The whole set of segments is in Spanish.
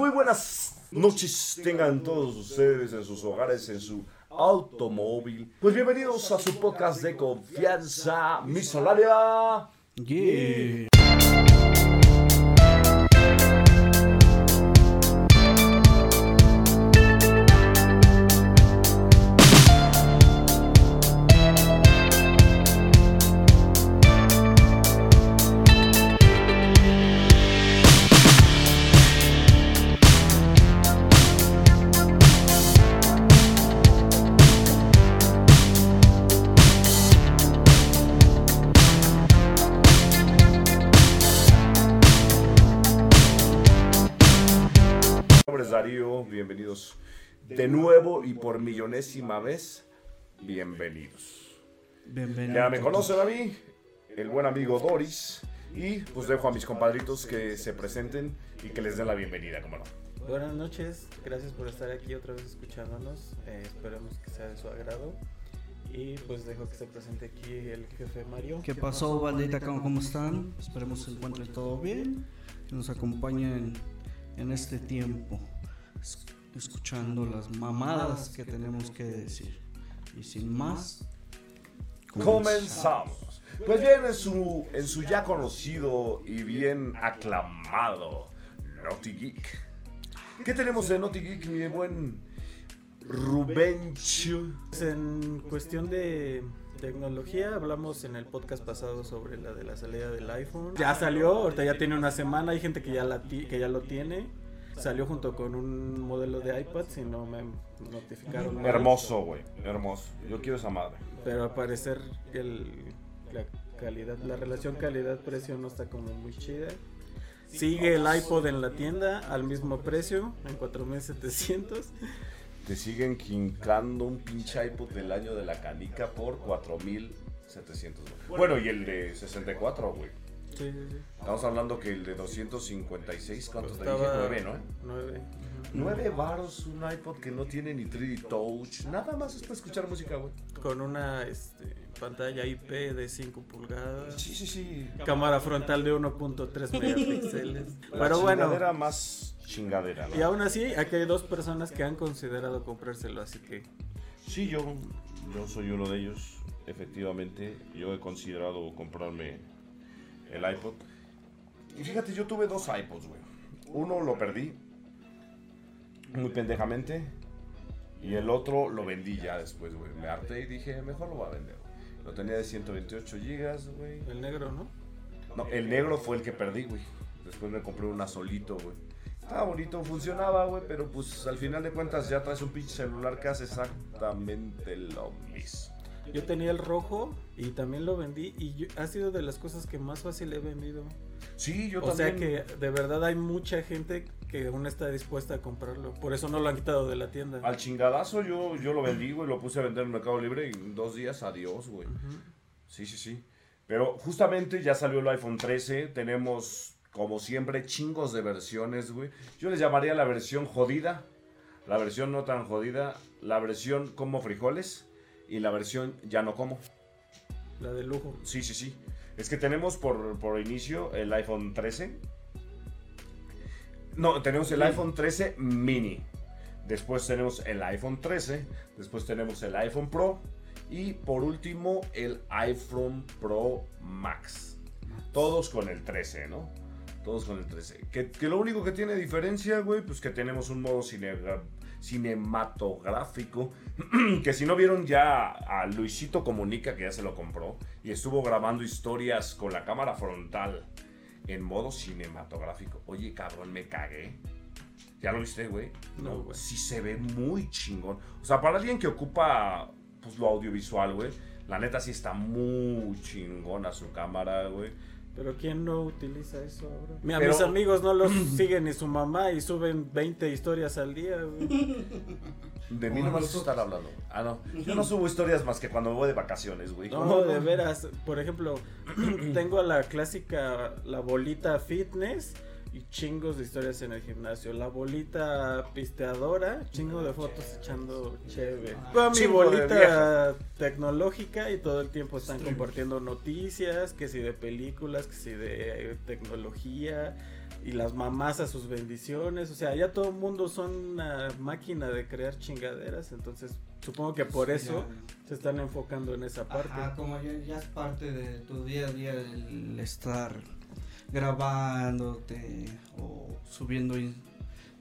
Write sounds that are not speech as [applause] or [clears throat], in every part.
Muy buenas noches tengan todos ustedes en sus hogares, en su automóvil. Pues bienvenidos a su podcast de confianza, mi Solaria. Yeah. De nuevo y por millonésima vez, bienvenidos. Bienvenido. Ya me conocen a mí, el buen amigo Doris, y pues dejo a mis compadritos que se presenten y que les den la bienvenida, como no. Buenas noches, gracias por estar aquí otra vez escuchándonos. Eh, esperemos que sea de su agrado. Y pues dejo que se presente aquí el jefe Mario. ¿Qué pasó, bandita? ¿Cómo, cómo están? Esperemos se encuentren todo bien. Que nos acompañen en este tiempo. Es- Escuchando las mamadas que tenemos que decir. Y sin más, Comenzamos. Pues bien, en su, en su ya conocido y bien aclamado Naughty Geek. ¿Qué tenemos de Naughty Geek, mi buen Rubencho? Pues, En cuestión de tecnología, hablamos en el podcast pasado sobre la de la salida del iPhone. Ya salió, ahorita ya tiene una semana, hay gente que ya, la que ya lo tiene. Salió junto con un modelo de iPad, si no me notificaron. mal. Hermoso, güey. Hermoso. Yo quiero esa madre. Pero al parecer el, la calidad, la relación calidad-precio no está como muy chida. Sigue el iPod en la tienda al mismo precio, en 4700. Te siguen quincando un pinche iPod del año de la canica por 4700. güey. Bueno, y el de 64, güey. Sí, sí, sí. Estamos hablando que el de 256, ¿cuánto te dije? Costaba 9, ¿no? 9. 9 baros un iPod que no tiene ni 3D Touch. Nada más es para escuchar música, güey. Con una este, pantalla IP de 5 pulgadas. Sí, sí, sí. Cámara frontal de 1.3 [laughs] megapíxeles. La Pero bueno, chingadera más chingadera, ¿no? y aún así, aquí hay dos personas que han considerado comprárselo, así que Sí, yo, yo soy uno de ellos. Efectivamente, yo he considerado comprarme el iPod. Y fíjate, yo tuve dos iPods, güey. Uno lo perdí, muy pendejamente. Y el otro lo vendí ya después, güey. Me harté y dije, mejor lo voy a vender. Lo tenía de 128 gigas, güey. el negro, ¿no? No, el negro fue el que perdí, güey. Después me compré una solito, güey. Estaba bonito, funcionaba, güey, pero pues al final de cuentas ya traes un pinche celular que hace exactamente lo mismo. Yo tenía el rojo y también lo vendí y yo- ha sido de las cosas que más fácil he vendido. Sí, yo o sea también. que de verdad hay mucha gente que aún está dispuesta a comprarlo. Por eso no lo han quitado de la tienda. Al chingadazo yo, yo lo vendí, güey, lo puse a vender en Mercado Libre y en dos días, adiós, güey. Sí, sí, sí. Pero justamente ya salió el iPhone 13, tenemos como siempre chingos de versiones, güey. Yo les llamaría la versión jodida, la versión no tan jodida, la versión como frijoles y la versión ya no como. La de lujo. Sí, sí, sí. Es que tenemos por, por inicio el iPhone 13. No, tenemos el iPhone 13 mini. Después tenemos el iPhone 13. Después tenemos el iPhone Pro. Y por último el iPhone Pro Max. Todos con el 13, ¿no? Todos con el 13. Que, que lo único que tiene diferencia, güey, pues que tenemos un modo cinegra- cinematográfico. [clears throat] que si no vieron ya a Luisito Comunica, que ya se lo compró, y estuvo grabando historias con la cámara frontal en modo cinematográfico. Oye, cabrón, me cagué. ¿Ya lo viste, güey? No, güey. Sí se ve muy chingón. O sea, para alguien que ocupa pues, lo audiovisual, güey, la neta sí está muy chingona su cámara, güey. Pero ¿quién no utiliza eso ahora? Mira, Pero- mis amigos no los [clears throat] siguen ni su mamá y suben 20 historias al día. güey. De mí no me vas a estar hablando. Ah, no. Yo no subo historias más que cuando me voy de vacaciones, güey. No, [laughs] de veras. Por ejemplo, [clears throat] tengo la clásica, la bolita fitness y chingos de historias en el gimnasio. La bolita pisteadora, chingo de fotos echando chévere. Con mi Chingo de bolita tecnológica y todo el tiempo están compartiendo noticias, que si de películas, que si de tecnología. y las mamás a sus bendiciones. O sea, ya todo el mundo son una máquina de crear chingaderas. Entonces, supongo que por Sí, eso ya. se están enfocando en esa parte. Ajá, como ya, ya es parte de tu día a día el estar grabándote o subiendo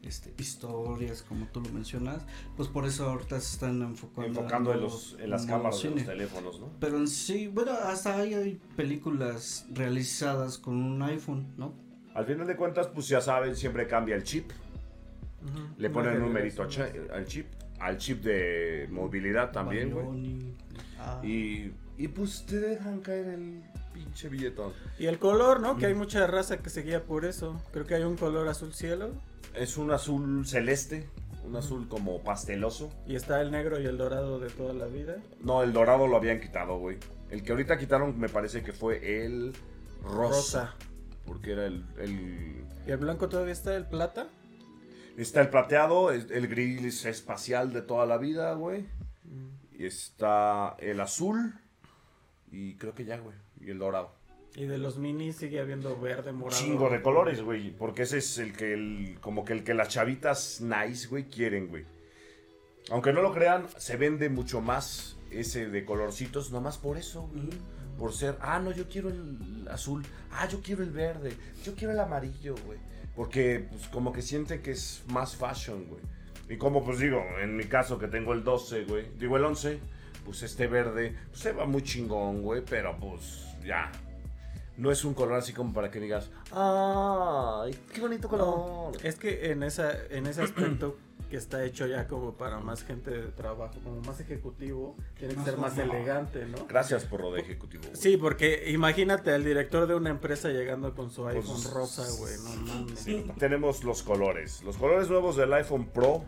este, historias como tú lo mencionas, pues por eso ahorita se están enfocando, Enfocando en, los, en las cámaras de los teléfonos, ¿no? Pero en sí, bueno, hasta ahí hay películas realizadas con un iPhone, ¿no? Al final de cuentas, pues ya saben, siempre cambia el chip. Le ponen un numerito al chip. Al chip de movilidad también, güey. Ah, Y, y pues te dejan caer el pinche billetón. Y el color, ¿no? Que hay mucha raza que se guía por eso. Creo que hay un color azul cielo Es un azul celeste, un azul como pasteloso. y está el negro y el dorado de toda la vida. No, el dorado lo habían quitado, güey. El que ahorita quitaron me parece que fue el rosa. Rosa. Porque era el, el- ¿Y el blanco todavía está el plata? Está el plateado, el gris espacial de toda la vida, güey. Y está el azul. Y creo que ya, güey. Y el dorado. Y de los minis sigue habiendo verde, morado. Chingo de colores, güey. Porque ese es el que, el, como que el que las chavitas nice, güey, quieren, güey. Aunque no lo crean, se vende mucho más ese de colorcitos, nomás por eso, güey. Por ser, ah, no, yo quiero el azul, ah, yo quiero el verde, yo quiero el amarillo, güey. Porque, pues, como que siente que es más fashion, güey. Y como, pues, digo, en mi caso que tengo el 12, güey, digo el 11, pues este verde, pues, se va muy chingón, güey, pero, pues, ya. No es un color así como para que digas, ay, qué bonito color. Es que en esa en ese aspecto que está hecho ya como para más gente de trabajo, como más ejecutivo, tiene que ser más elegante, ¿no? Gracias por lo de ejecutivo. güey. Sí, porque imagínate al director de una empresa llegando con su Pues, iPhone rosa, güey, no mames. Sí, tenemos los colores. Los colores nuevos del iPhone Pro.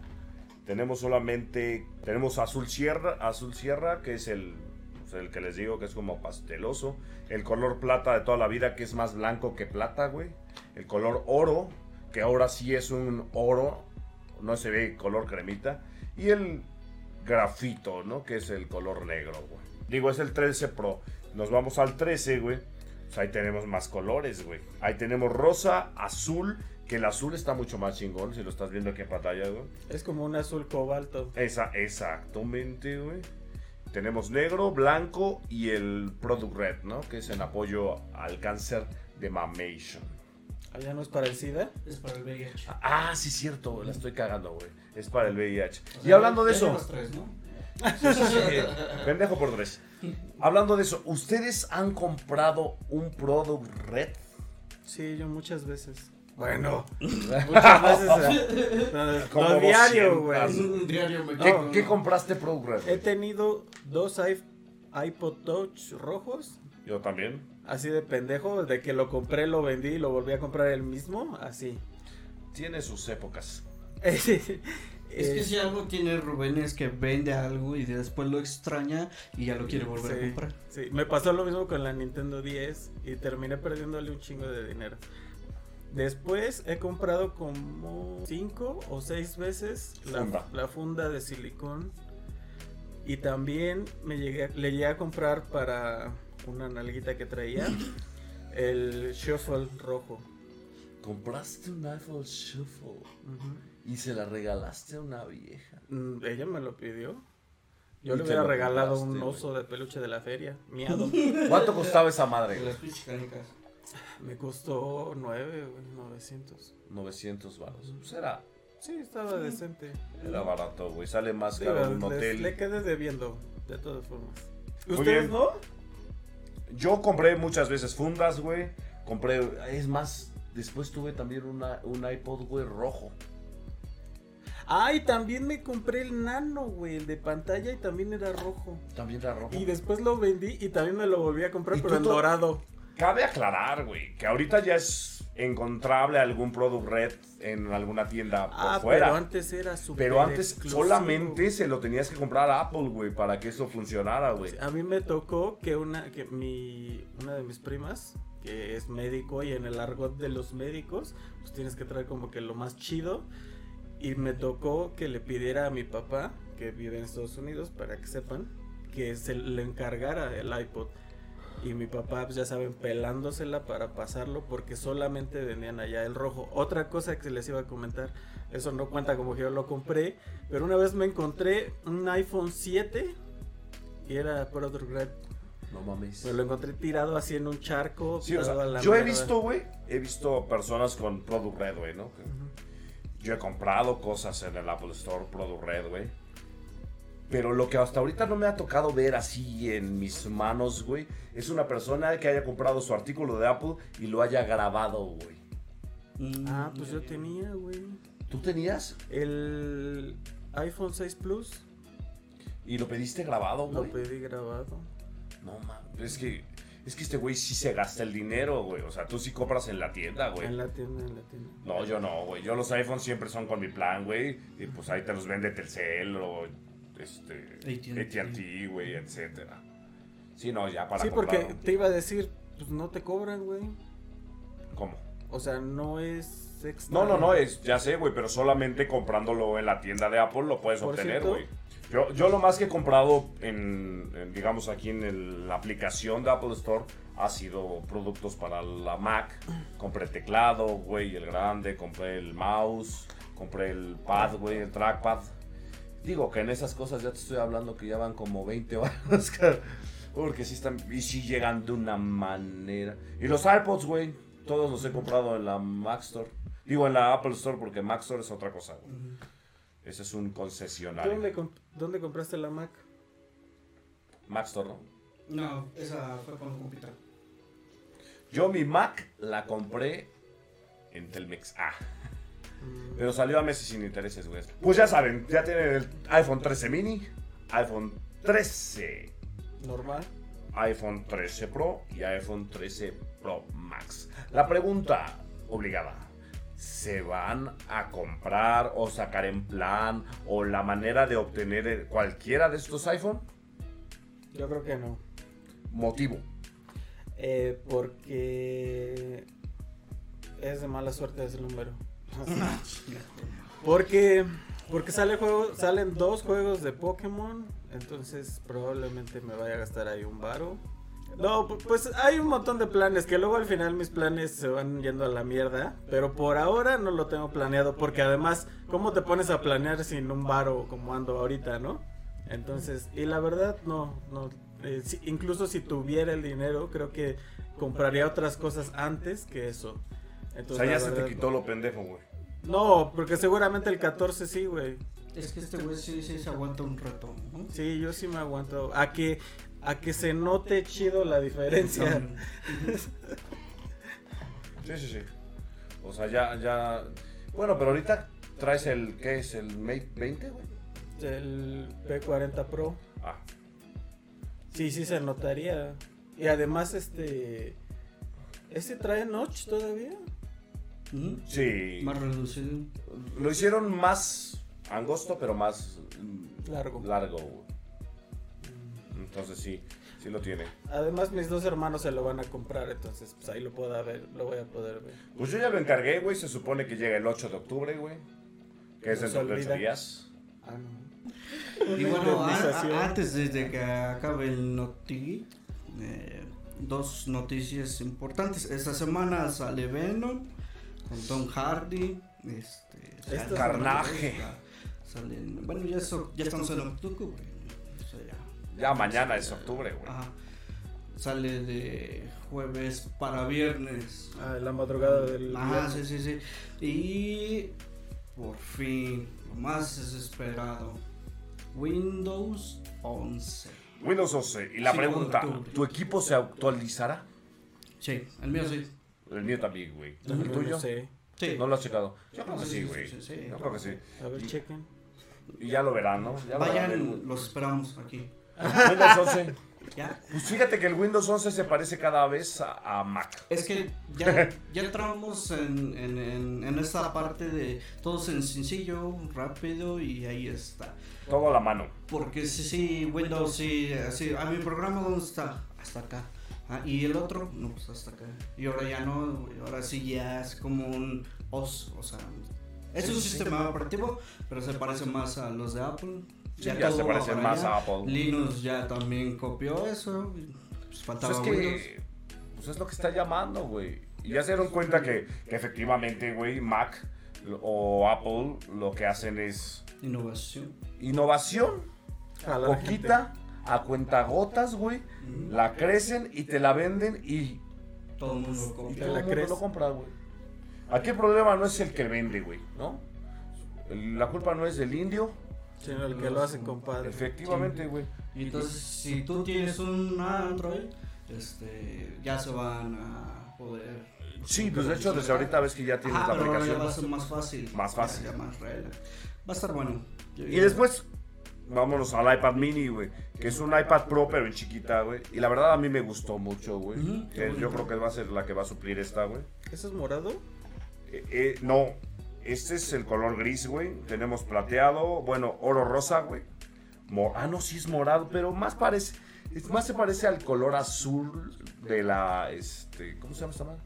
Tenemos solamente. Tenemos azul sierra. Azul sierra, que es el. Pues, el que les digo que es como pasteloso. El color plata de toda la vida, que es más blanco que plata, güey. El color oro, que ahora sí es un oro. No se ve color cremita. Y el grafito, ¿no? Que es el color negro, güey. Digo, es el 13 Pro. Nos vamos al 13, güey. Pues ahí tenemos más colores, güey. Ahí tenemos rosa, azul, que el azul está mucho más chingón, si lo estás viendo aquí en pantalla, güey. Es como un azul cobalto. Esa, exactamente, güey. Tenemos negro, blanco y el Product Red, ¿no? Que es en apoyo al cáncer de mamation. Allá no es para el SIDA. Es para el VIH. Ah, sí, cierto, la estoy cagando, güey. Es para el VIH. O y hablando de eso, tres, ¿no? Sí, sí, sí, pendejo por tres. Hablando de eso, ¿ustedes han comprado un Product Red? Sí, yo muchas veces. Bueno, muchas veces. eh, [laughs] Como no diario, 200. güey. ¿Qué, compraste Red? He tenido dos i- iPod Touch rojos. Yo también. Así de pendejo, de que lo compré, lo vendí y lo volví a comprar el mismo, así. Tiene sus épocas. [laughs] Es que si algo tiene Rubén es que vende algo y después lo extraña y ya lo quiere volver a Sí, comprar. sí, me pasó lo mismo con la Nintendo 10 y terminé perdiéndole un chingo de dinero. Después he comprado como 5 o 6 veces la Funda. la funda de silicón. Y también me llegué, le llegué a comprar para una nalguita que traía [laughs] el shuffle rojo. Compraste un iPhone Shuffle y se la regalaste a una vieja. Mm, Ella me lo pidió. Yo le hubiera regalado un oso de peluche de la feria, miado. ¿Cuánto costaba esa madre? Las pinches canicas. Me costó 9, 900. 900 baros. Pues era, Sí, estaba decente. era barato, güey. Sale más Sí, caro un hotel. Le quedé debiendo, de todas formas. ¿Ustedes no? Yo compré muchas veces fundas, güey. Compré, es más, después tuve también una, un iPod, güey, rojo. Ay, también me compré el nano, güey, el de pantalla y también era rojo. También era rojo. Y después lo vendí y también me lo volví a comprar, ¿Y pero en dorado. Cabe aclarar, güey, que ahorita ya es encontrable algún Product Red en alguna tienda por Ah, fuera. pero antes era súper Pero antes exclusivo. solamente se lo tenías que comprar a Apple, güey, para que eso funcionara, güey. A mí me tocó que una, que mi, una de mis primas, que es médico y en el argot de los médicos, pues tienes que traer como que lo más chido. Y me tocó que le pidiera a mi papá, que vive en Estados Unidos, para que sepan, que se le encargara el iPod. Y mi papá, pues ya saben, pelándosela para pasarlo porque solamente vendían allá el rojo. Otra cosa que les iba a comentar, eso no cuenta como que yo lo compré, pero una vez me encontré un iPhone 7 y era Product Red. No mames. Me lo encontré tirado así en un charco. Sí, o sea, la yo he visto, güey, he visto personas con Product Red, güey, ¿no? Yo he comprado cosas en el Apple Store, Product Red, güey. Pero lo que hasta ahorita no me ha tocado ver así en mis manos, güey, es una persona que haya comprado su artículo de Apple y lo haya grabado, güey. Mm, Ah, pues yo tenía, güey. ¿Tú tenías? El iPhone 6 Plus ¿Y lo pediste grabado, lo güey? pedí grabado. No, mames, es que, es que este güey sí se gasta el dinero, güey. O sea, tú sí compras en la tienda, güey. En la tienda, en la tienda. No, yo no, güey. Yo los iPhones siempre son con mi plan, güey. Y pues ahí te los vende Telcel o este AT&T. Güey, etcétera. Sí, no, ya para Sí, porque te iba a decir, pues no te cobran, güey. ¿Cómo? O sea, no es extra. No, no, no, es, ya sé, güey, pero solamente comprándolo en la tienda de Apple lo puedes Por obtener, güey. Yo, yo lo más que he comprado en, en, digamos, aquí en el- la aplicación de Apple Store ha sido productos para la Mac. Compré el teclado, güey, el grande, compré el mouse, compré el pad, güey, el trackpad. Digo que en esas cosas ya te estoy hablando que ya van como 20 horas, [laughs] porque sí están, y sí llegan de una manera. Y los AirPods, güey, todos los he comprado en la Mac Store. Digo, en la Apple Store, porque Mac Store es otra cosa, güey. Ese es un ¿Tú concesionario. ¿Dónde, comp- dónde compraste la Mac? Mac Store, ¿no? No, esa fue con computer. Yo mi Mac la compré en Telmex A. Mm, Pero salió a meses sin intereses, güey. Pues ya saben, ya tienen el iPhone 13 mini, iPhone 13, Normal. iPhone 13 Pro y iPhone 13 Pro Max. La pregunta obligada. ¿Se van a comprar o sacar en plan o la manera de obtener cualquiera de estos iPhone? Yo creo que no. Motivo. Eh, porque es de mala suerte ese número. [laughs] porque porque sale juego, salen dos juegos de Pokémon, entonces probablemente me vaya a gastar ahí un varo. No, pu- pues hay un montón de planes que luego al final mis planes se van yendo a la mierda, pero por ahora no lo tengo planeado porque además, ¿cómo te pones a planear sin un varo como ando ahorita, no? Entonces, y la verdad no, no, eh, incluso si tuviera el dinero, creo que compraría otras cosas antes que eso. O sea, ya se te quitó lo pendejo, güey. No, porque seguramente el 14 sí, güey. Es que este güey sí, sí se aguanta un rato. ¿no? Sí, yo sí me aguanto. A que, a que se note chido la diferencia. [laughs] Sí, sí, sí. O sea, ya, ya. Bueno, pero ahorita traes el. ¿Qué es? ¿El Mate 20, güey? El P40 Pro. Ah, Sí, sí se notaría. Y además, este. ¿Este trae notch todavía? Sí. Más reducido. Lo hicieron más angosto, pero más Largo. largo. güey. Entonces sí, sí lo tiene. Además, mis dos hermanos se lo van a comprar, entonces pues ahí lo puedo ver, lo voy a poder ver. Pues yo ya lo encargué, güey. Se supone que llega el 8 de octubre, güey. Que es dentro de 8 olvida. días. Ah, no. [laughs] Y bueno, a- indemnización. a- antes de que acabe el Noti, eh, dos noticias importantes. Esta semana sale Venom con Tom Hardy. Este, Esta sale- Carnaje. salen- bueno, ya, eso- ya estamos en octubre. O sea, ya. Ya mañana es octubre, güey. Ajá. Sale de jueves para viernes. Ah, la madrugada del. Ajá, viernes. sí, sí, sí. Y por fin, lo más desesperado. Windows 11. Windows 11. Y la Sí, pregunta. ¿tu equipo se actualizará? Sí, el mío sí. El mío también, güey. No, ¿El no tuyo? sé. Sí. ¿No lo has checado? Yo creo No, que sí, sí, sí, güey. sí, sí. Yo creo que sí. A ver, chequen. Y ya lo verán, ¿no? Ya lo verán. Vayan, los esperamos aquí. Windows 11. [laughs] Ya. Pues fíjate que el Windows 11 se parece cada vez a, a Mac. Es que ya, [laughs] ya entramos en, en, en, en esta parte de todo sen- sencillo, rápido y ahí está. Todo a la mano. Porque sí, sí, Windows sí, así, a mi programa dónde está, hasta acá. Ah, y el otro, no, pues hasta acá. Y ahora ya no, güey, ahora sí ya es como un OS, o sea, es un sistema operativo, pero se parece más a los de Apple. Sí, ya se para más allá. a Apple. Linux ya también copió eso. Pues Pues faltaba es Windows. que pues es lo que está llamando, güey. Y ya se dieron cuenta que, que efectivamente, güey, Mac o Apple lo que hacen es Innovación. innovación, A la poquita, a cuentagotas, güey. La crecen y te la venden y, Todo el mundo lo y compra. Te todo la el mundo lo compra, güey. Aquí el problema no es el que vende, güey, ¿no? La culpa no es del indio, Sino el que lo hace, compadre. efectivamente, güey. Y entonces, si tú tienes un Android, este, ya se van a poder. Sí, pues de hecho desde ahorita ves que ya tienes la pero ahora ya aplicación. va a ser más fácil. Más fácil. Ya, ya más relax. Va a estar bueno. Y después, vámonos al iPad mini, güey. Que es un iPad Pro, pero en chiquita, güey. Y la verdad a mí me gustó mucho, güey. Que yo creo que va a ser la que va a suplir esta, güey. ¿Eso es morado? Eh, eh, no, este es el color gris, güey. Tenemos plateado, bueno, oro rosa, güey. Ah, no, sí es morado, pero más parece, es- más se parece al color azul de la, este, ¿cómo se llama esta madre?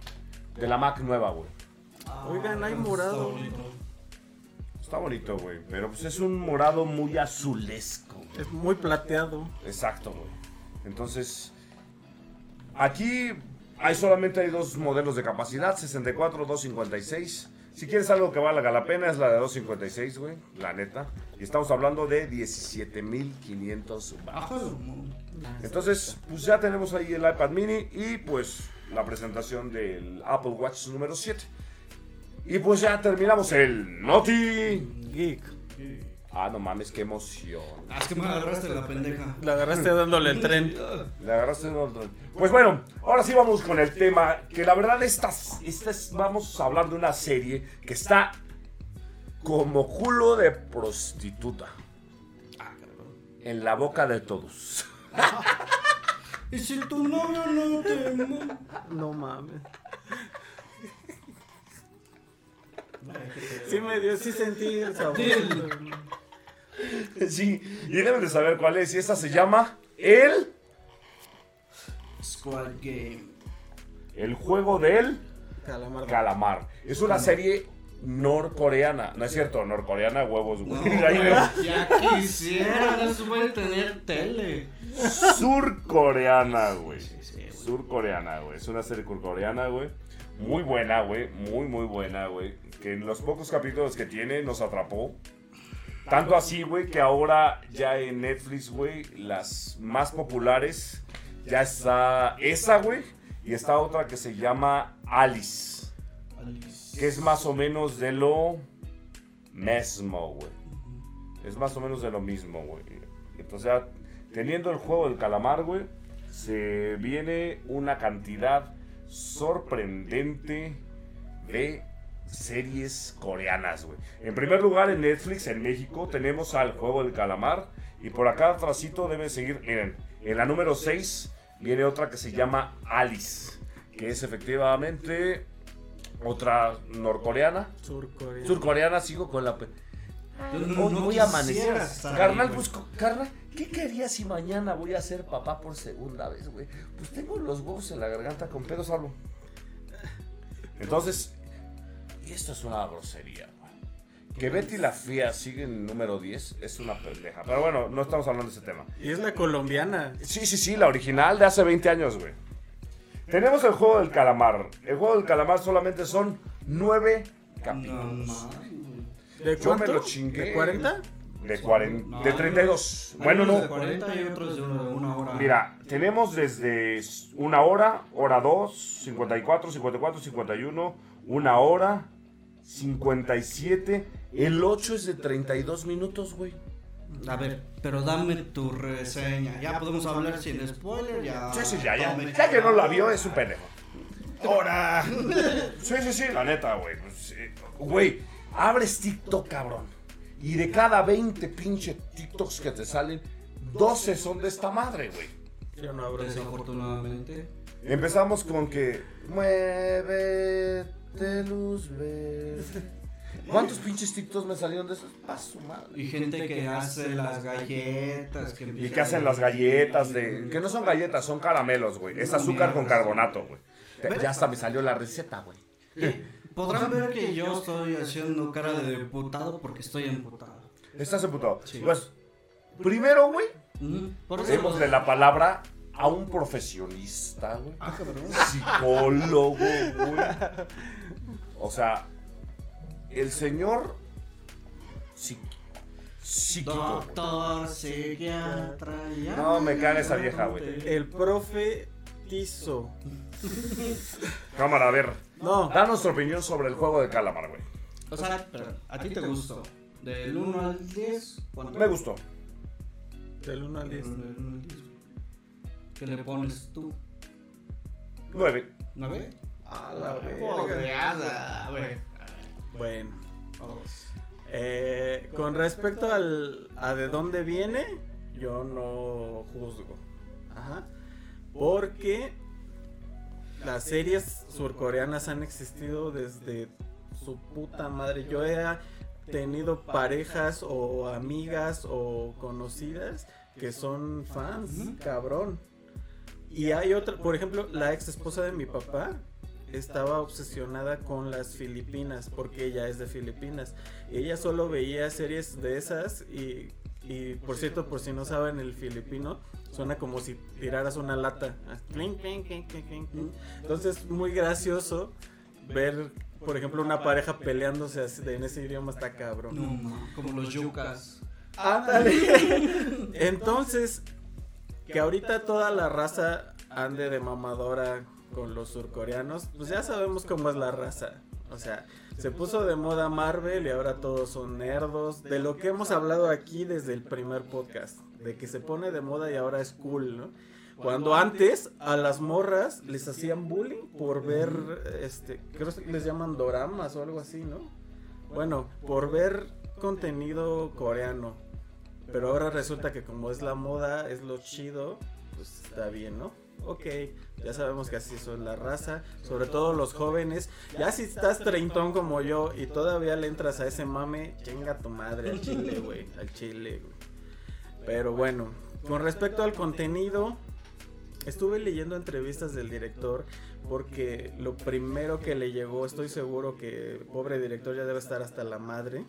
De la Mac nueva, güey. Ah, Oigan, hay está morado. Está bonito, güey, pero pues es un morado muy azulesco. güey. Es muy plateado. Exacto, güey. Entonces, aquí hay solamente hay dos modelos de capacidad, 64, 256. Si quieres algo que valga la pena es la de 256, güey, la neta. Y estamos hablando de 17.500 Ajá, baros. mo- Entonces, pues ya tenemos ahí el iPad mini y pues la presentación del Apple Watch número 7. Y pues ya terminamos el Noti. Geek. Ah, no mames, qué emoción. Ah, es que me agarraste la pendeja. La agarraste dándole el tren. Le agarraste el otro. Pues bueno, ahora sí vamos con el tema. Que la verdad, estas, estas, vamos a hablar de una serie que está como culo de prostituta. En la boca de todos. [laughs] Y si tu novio no te? No mames. [laughs] Sí me dio, sí sentí el sabor. Sí, y deben de saber cuál es. Y esta se llama El, Squad Game. el juego del Calamar. calamar. Es una serie norcoreana. No es cierto, norcoreana, huevos, güey. No, [laughs] Ahí veo. ya quisieran, eso puede tener tele. Surcoreana, güey. Sí, güey. Surcoreana, güey. Es una serie surcoreana, güey. Muy buena, güey. Muy, muy buena, güey. Que en los pocos capítulos que tiene nos atrapó. Tanto así, güey, que ahora ya en Netflix, güey, las más populares ya está esa, güey. Y está otra que se llama Alice. Que es más o menos de lo mismo, güey. Es más o menos de lo mismo, güey. Entonces, ya, teniendo el juego del calamar, güey, se viene una cantidad sorprendente de series coreanas, güey. En primer lugar, en Netflix, en México, tenemos al juego del calamar. Y por acá atrásito debe seguir, miren, en la número 6 viene otra que se llama Alice. Que es efectivamente otra norcoreana. Surcoreana, sigo con la... pe- Yo no- Hoy no voy quisiera amanecer. Carnal, pues, carnal, ¿qué querías si mañana voy a ser papá por segunda vez, güey? Pues tengo los huevos en la garganta con pedos hablo. Entonces, y esto es una grosería, güey. Que Betty la Fía sigue en número 10 es una pendeja. Pero bueno, no estamos hablando de ese tema. Y es la colombiana. Sí, sí, sí, la original de hace 20 años, güey. Tenemos el juego del calamar. El juego del calamar solamente son 9 No, capítulos. ¿De Yo me cuánto? lo chingué. ¿De 40? De, 40, No, de 32. Bueno, unos de no. 40 y otros de una, una hora. Mira, tenemos desde una hora, hora 2, 54, 54, 51, una hora, 57. El 8 es de 32 minutos, güey. A ver, pero dame tu reseña. Ya podemos hablar sin spoiler, ya. Sí, sí, ya, ya. Ya que no la vio, es un pendejo. ¡Hora! [laughs] Sí, sí, sí, la neta, güey. Pues, Güey, abres TikTok, cabrón. Y de cada 20 pinche TikToks que te salen, 12 son de esta madre, güey. Yo no abro. Desafortunadamente. Empezamos con que. Muévete, luz verde. [laughs] ¿Cuántos pinches TikToks me salieron de esos? Pa' su madre. Y gente que hace las galletas. Que Y que hacen las galletas de. Que no son galletas, son caramelos, güey. Es azúcar con carbonato, güey. Ya hasta me salió la receta, güey. Podrán ver que yo estoy haciendo cara de diputado porque estoy emputado. ¿Estás emputado? Sí. Pues, primero, güey, démosle la palabra a un profesionista, güey. Ah, cabrón. Psicólogo, güey. [laughs] O sea, el señor psi- psíquico. Doctor, psiquiatra. No, me caga esa vieja, güey. El profe Tizo. Cámara, a ver. No, Da nuestra opinión sobre el juego de calamar, güey. O sea, pero, ¿a ti te gustó? Del 1 al 10, ¿cuánto? Me gustó. del 1 al 10. Del 1 al 10. ¿Qué le pones tú? Nueve. ¿9? A la verga. Güey. Bueno, Vamos. eh, con respecto al, a de dónde viene, yo no juzgo. Ajá. Porque las series surcoreanas han existido desde su puta madre. Yo he tenido parejas o amigas o conocidas que son fans, cabrón. Y hay otra, por ejemplo, la ex esposa de mi papá estaba obsesionada con las Filipinas porque ella es de Filipinas. Ella solo veía series de esas y, y, por cierto, por si no saben el filipino, suena como si tiraras una lata. Entonces, muy gracioso ver, por ejemplo, una pareja peleándose así de- en ese idioma está cabrón. No, como los yucas. Ándale. [laughs] Entonces, que ahorita toda la raza ande de mamadora con los surcoreanos, pues ya sabemos cómo es la raza. O sea, se puso de moda Marvel y ahora todos son nerdos. De lo que hemos hablado aquí desde el primer podcast. De que se pone de moda y ahora es cool, ¿no? Cuando antes a las morras les hacían bullying por ver, este, creo que les llaman doramas o algo así, ¿no? Bueno, por ver contenido coreano. Pero ahora resulta que como es la moda, es lo chido, pues está bien, ¿no? Ok, ya sabemos que así son la raza, sobre todo los jóvenes. Ya si estás treintón como yo y todavía le entras a ese mame, chinga tu madre al chile, güey, al chile, güey. Pero bueno, con respecto al contenido, estuve leyendo entrevistas del director porque lo primero que le llegó, estoy seguro que pobre director ya debe estar hasta la madre,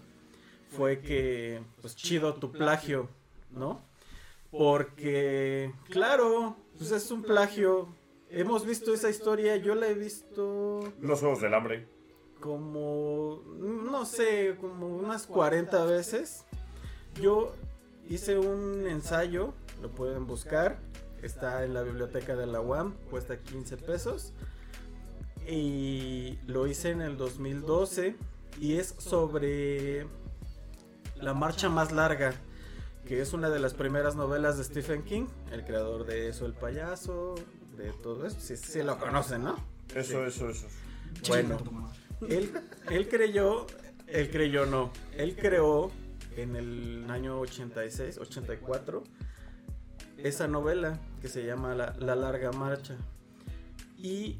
fue que, pues chido tu plagio, ¿no? Porque, claro, pues es un plagio. Hemos visto esa historia, yo la he visto Los juegos del hambre. como, no sé, como unas 40 veces. Yo hice un ensayo, lo pueden buscar, está en la biblioteca de la UAM, cuesta 15 pesos. Y lo hice en el 2012 y es sobre la marcha más larga, que es una de las primeras novelas de Stephen King, el creador de Eso el payaso, de todo eso, si sí, lo conocen, ¿no? Eso, eso, eso. Bueno. Él, él creyó, él creyó no, él creó en el año 86, 84, esa novela que se llama La, La Larga Marcha. Y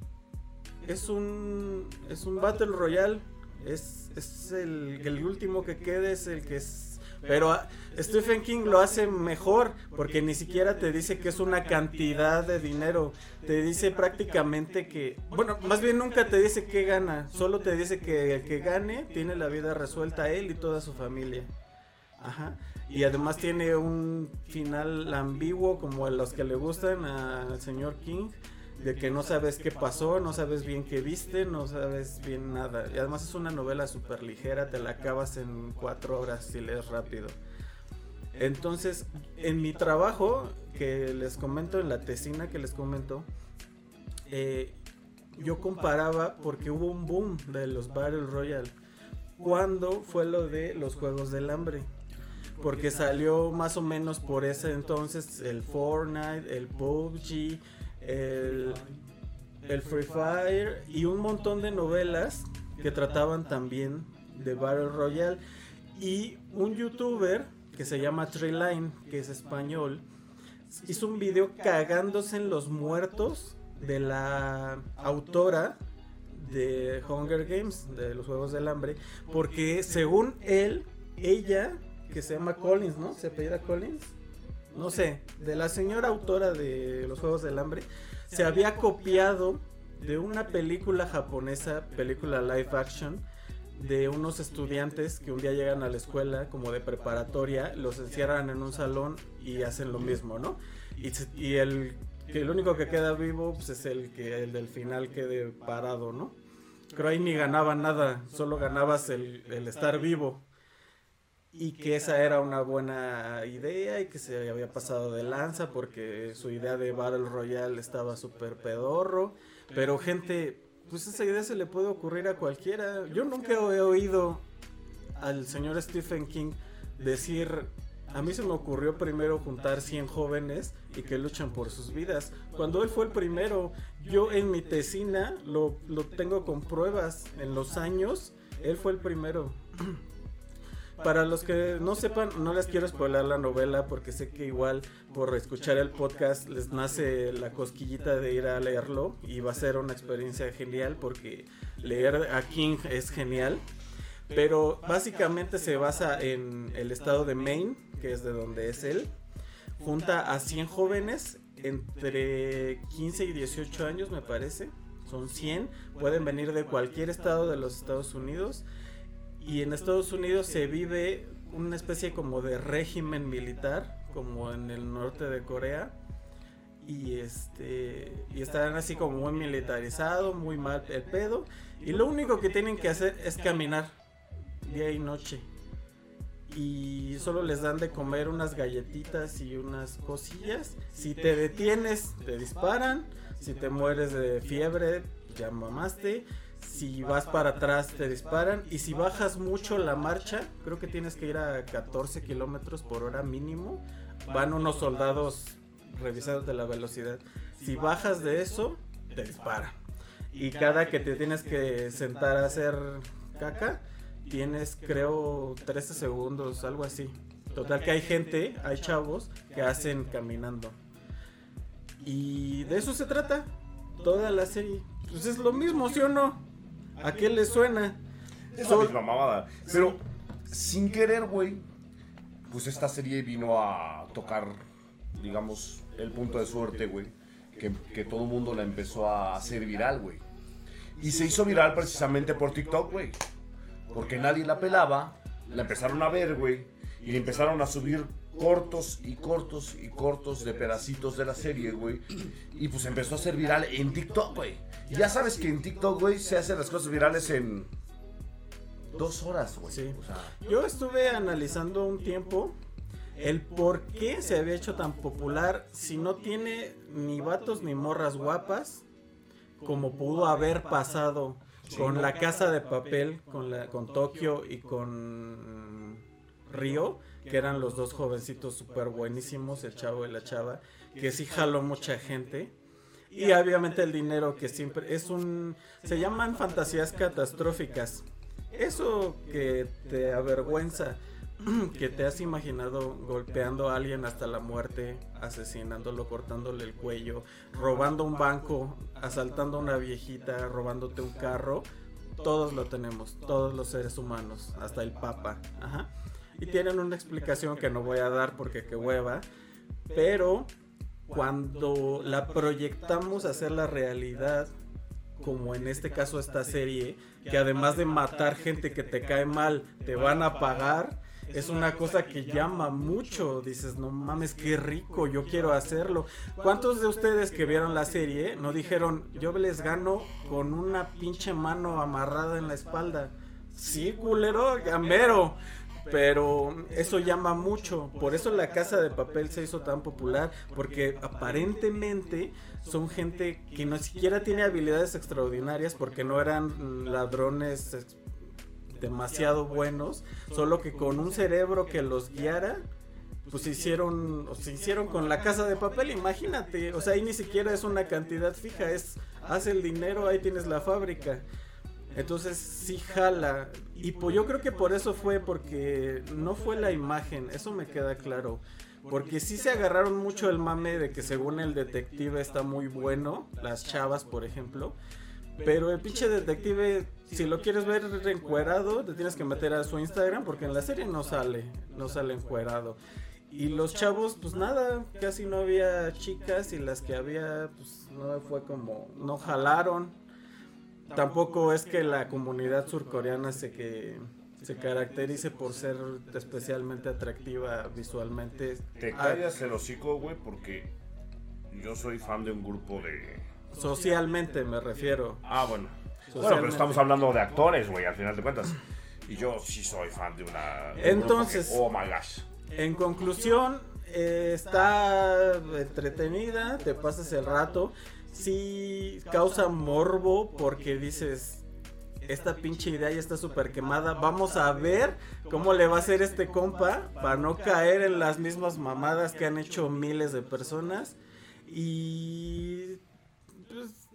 es un, es un Battle Royale, es, es el, el último que quede, es el que es... Pero ah, Stephen King lo hace mejor porque ni siquiera te dice que es una cantidad de dinero. Te dice prácticamente que, bueno, más bien nunca te dice que gana, solo te dice que el que gane tiene la vida resuelta él y toda su familia. Ajá. Y además tiene un final ambiguo como a los que le gustan al señor King, de que no sabes qué pasó, no sabes bien qué viste, no sabes bien nada. Y además es una novela súper ligera, te la acabas en cuatro horas si lees rápido. Entonces, en mi trabajo, que les comento, en la tesina que les comento, eh, yo comparaba porque hubo un boom de los Battle Royale. ¿Cuándo fue lo de los Juegos del Hambre? Porque salió más o menos por ese entonces el Fortnite, el PUBG, el, Free Fire y un montón de novelas que trataban también de Battle Royale. Y un youtuber que se llama Treeline, que es español, hizo un video cagándose en los muertos de la autora de Hunger Games, de los Juegos del Hambre, porque según él, ella, que se llama Collins, ¿no? ¿Se apellida Collins? No sé, de la señora autora de los Juegos del Hambre, se había copiado de una película japonesa, película live action, de unos estudiantes que un día llegan a la escuela como de preparatoria, los encierran en un salón y hacen lo mismo, ¿no? Y, y el que el único que queda vivo pues, es el que el del final quede parado, ¿no? Creo ahí ni ganaba nada, solo ganabas el, el estar vivo. Y que esa era una buena idea y que se había pasado de lanza porque su idea de Battle Royale estaba súper pedorro. Pero gente, pues esa idea se le puede ocurrir a cualquiera. Yo nunca he oído al señor Stephen King decir, a mí se me ocurrió primero juntar 100 jóvenes y que luchan por sus vidas. Cuando él fue el primero, yo en mi tesina lo, lo tengo con pruebas. En los años, él fue el primero. Para los que no sepan, no les quiero spoiler la novela porque sé que igual por escuchar el podcast les nace la cosquillita de ir a leerlo y va a ser una experiencia genial porque leer a King es genial. Pero básicamente se basa en el estado de Maine, que es de donde es él. Junta a 100 jóvenes entre 15 y 18 años, me parece. Son 100. Pueden venir de cualquier estado de los Estados Unidos. Y en Estados Unidos se vive una especie como de régimen militar, como en el norte de Corea. Y este y están así como muy militarizado, muy mal el pedo. Y lo único que tienen que hacer es caminar día y noche. Y solo les dan de comer unas galletitas y unas cosillas. Si te detienes, te disparan. Si te mueres de fiebre, ya mamaste. Si vas para atrás, te disparan. Y si bajas mucho la marcha, creo que tienes que ir a 14 kilómetros por hora mínimo. Van unos soldados revisándote la velocidad. Si bajas de eso, te disparan. Y cada que te tienes que sentar a hacer caca, tienes creo 13 segundos, algo así. Total que hay gente, hay chavos que hacen caminando. Y de eso se trata toda la serie. Pues es lo mismo, ¿sí o no? ¿A qué le suena? Es la misma mamada. Pero sin querer, güey, pues esta serie vino a tocar, digamos, el punto de suerte, güey. Que, que todo el mundo la empezó a hacer viral, güey. Y se hizo viral precisamente por TikTok, güey. Porque nadie la pelaba, la empezaron a ver, güey. Y le empezaron a subir cortos y cortos y cortos de pedacitos de la serie, güey. Y pues empezó a ser viral en TikTok, güey. Y ya sabes que en TikTok, güey, se hacen las cosas virales en dos horas, güey. Sí. O sea, Yo estuve analizando un tiempo el por qué se había hecho tan popular si no tiene ni vatos ni morras guapas como pudo haber pasado con la casa de papel, con, la, con Tokio y con Río, que eran los dos jovencitos súper buenísimos, el chavo y la chava, que sí jaló mucha gente. Y obviamente el dinero que siempre es un... Se llaman fantasías catastróficas. Eso que te avergüenza, [clears throat] que te has imaginado golpeando a alguien hasta la muerte, asesinándolo, cortándole el cuello, robando un banco, asaltando a una viejita, robándote un carro, todos lo tenemos, todos los seres humanos, hasta el Papa. Ajá. Y tienen una explicación que no voy a dar porque qué hueva, pero cuando la proyectamos a hacer la realidad, como en este caso esta serie, que además de matar gente que te cae mal, te van a pagar, es una cosa que llama mucho. Dices, no mames, qué rico, yo quiero hacerlo. ¿Cuántos de ustedes que vieron la serie no dijeron, yo les gano con una pinche mano amarrada en la espalda? Sí, culero, gambero. Pero eso llama mucho. Por eso la casa de papel se hizo tan popular. Porque aparentemente son gente que no siquiera tiene habilidades extraordinarias. Porque no eran ladrones demasiado buenos. Solo que con un cerebro que los guiara. Pues se hicieron, se hicieron con la casa de papel, imagínate. O sea, ahí ni siquiera es una cantidad fija, es haz el dinero, ahí tienes la fábrica. Entonces sí jala. Y pues yo creo que por eso fue, porque no fue la imagen, eso me queda claro. Porque sí se agarraron mucho el mame de que según el detective está muy bueno, las chavas por ejemplo. Pero el pinche detective, si lo quieres ver encuerado, te tienes que meter a su Instagram porque en la serie no sale, no sale encuerado. Y los chavos, pues nada, casi no había chicas y las que había, pues no fue como, no jalaron. Tampoco es que la comunidad surcoreana se que se caracterice por ser especialmente atractiva visualmente. te Ah, callas el hocico, güey, porque yo soy fan de un grupo de... Socialmente me refiero. Ah, bueno. Bueno, pero estamos hablando de actores, güey, al final de cuentas. Y yo sí soy fan de una... de Entonces- que- oh my gosh. En conclusión, eh, está entretenida, te pasas el rato. Sí causa morbo porque dices, esta pinche idea ya está súper quemada. Vamos a ver cómo le va a hacer este compa para no caer en las mismas mamadas que han hecho miles de personas. Y pues,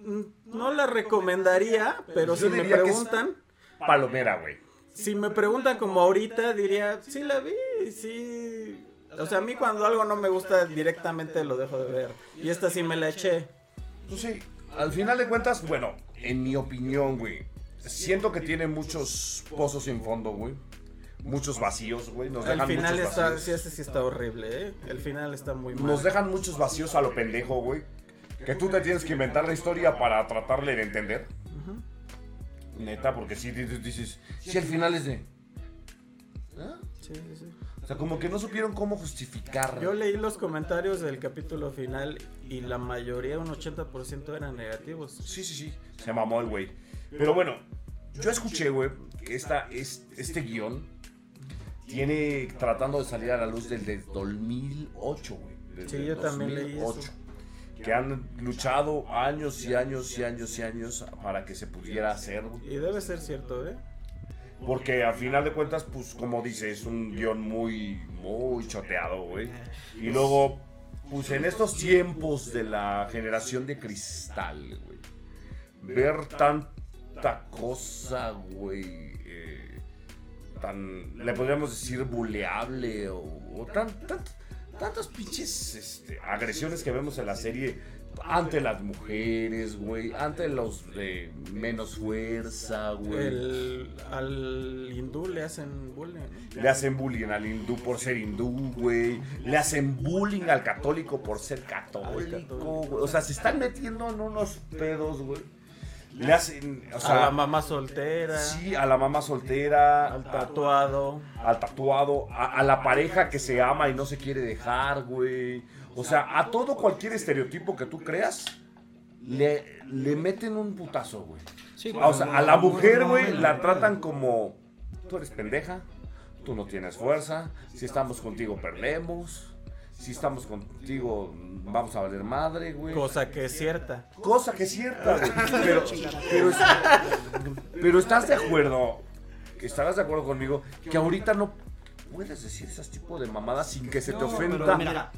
no la recomendaría, pero si me preguntan... Palomera, güey. Si me preguntan como ahorita, diría, sí la vi, sí. O sea, a mí cuando algo no me gusta directamente lo dejo de ver. Y esta sí me la eché. Pues sí, al final de cuentas, bueno, en mi opinión, güey, siento que tiene muchos pozos sin fondo, güey. Muchos vacíos, güey. Nos El dejan final muchos está, vacíos. sí, ese sí está horrible, ¿eh? El final está muy mal. Nos dejan muchos vacíos a lo pendejo, güey. Que tú te tienes que inventar la historia para tratarle de entender. Neta, porque si dices, si el final es de... ¿Ah? Sí, sí, sí. Sea, como que no supieron cómo justificar. Yo leí los comentarios del capítulo final y la mayoría, un 80% eran negativos. Sí, sí, sí. Se mamó el güey. Pero bueno, yo escuché, güey, que esta, es, este guion tiene tratando de salir a la luz del de 2008, güey. Desde Sí, yo también leí eso. Que han luchado años y años y años y años para que se pudiera hacer. Y debe ser cierto, ¿eh? Porque al final de cuentas, pues como dice, es un guion muy, muy choteado, güey. Y luego, pues en estos tiempos de la generación de cristal, güey. Ver tanta cosa, güey. eh, tan, le podríamos decir, buleable o, o tan- tantas pinches este, agresiones que vemos en la serie ante las mujeres, güey. Ante los de menos fuerza, güey. El, al hindú le hacen bullying. Le hacen bullying al hindú por ser hindú, güey. Le hacen bullying al católico por ser católico, güey. O sea, se están metiendo en unos pedos, güey. Le hacen, o a la mamá soltera, sí, a la mamá soltera, al tatuado. al tatuado, a, a la pareja que se ama y no se quiere dejar, güey. O sea, a todo cualquier estereotipo que tú creas, le, le meten un putazo, güey. Sí, Ah, o sea, a la mujer, güey, no, la no, tratan como, tú eres pendeja, tú no tienes fuerza, si estamos contigo perdemos, si estamos contigo vamos a valer madre, güey. Cosa que es cierta. Cosa que es cierta, güey. Pero, pero, es- pero estás de acuerdo, estarás de acuerdo conmigo, que ahorita no puedes decir esos tipos de mamadas sin que se te No, ofenda. pero mira,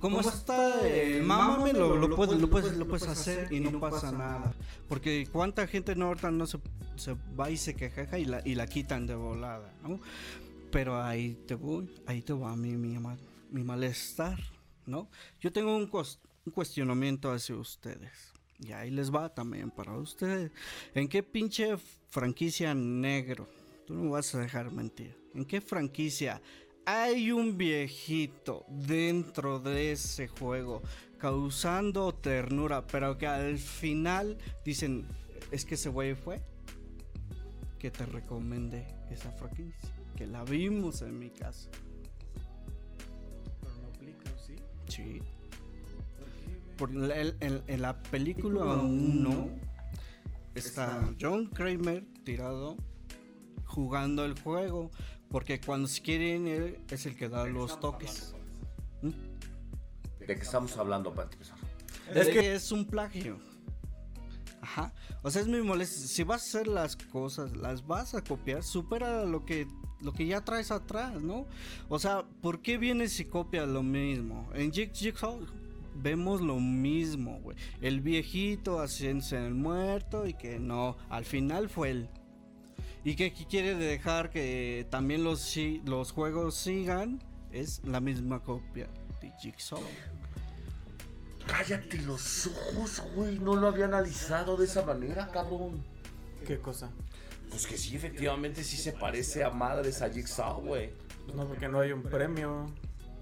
como está el mámame, lo, lo puedes, lo, puedes, lo puedes hacer y no pasa nada. Porque cuánta gente no ahorita no se, se va y se queja y la, y la quitan de volada, ¿no? Pero ahí te voy, ahí te va mi, mi, mi malestar, ¿no? Yo tengo un, cues- un cuestionamiento hacia ustedes. Y ahí les va también para ustedes. ¿En qué pinche franquicia negro? Tú no me vas a dejar mentir. ¿En qué franquicia hay un viejito dentro de ese juego causando ternura, pero que al final dicen, es que ese güey fue? Que te recomendé esa franquicia, que la vimos en mi casa. Sí. Por la- el- el- en la película 1 está John Kramer tirado jugando el juego. Porque cuando se quieren él es el que da los toques. ¿Mm? ¿De qué estamos hablando para empezar? Es que- es un plagio. Ajá. O sea, es muy molesto. Si vas a hacer las cosas, las vas a copiar, supera lo que lo que ya traes atrás, ¿no? O sea, ¿por qué vienes y copias lo mismo? En Jig Jigsaw vemos lo mismo, güey. El viejito haciéndose el muerto y que no, al final fue él. Y que quiere dejar que también los, juegos sigan, es la misma copia de Jigsaw. Cállate los ojos, güey. No lo había analizado de esa manera, cabrón. ¿Qué cosa? Pues que sí, efectivamente sí se parece a madres a Jigsaw, güey. Pues no, porque no hay un premio.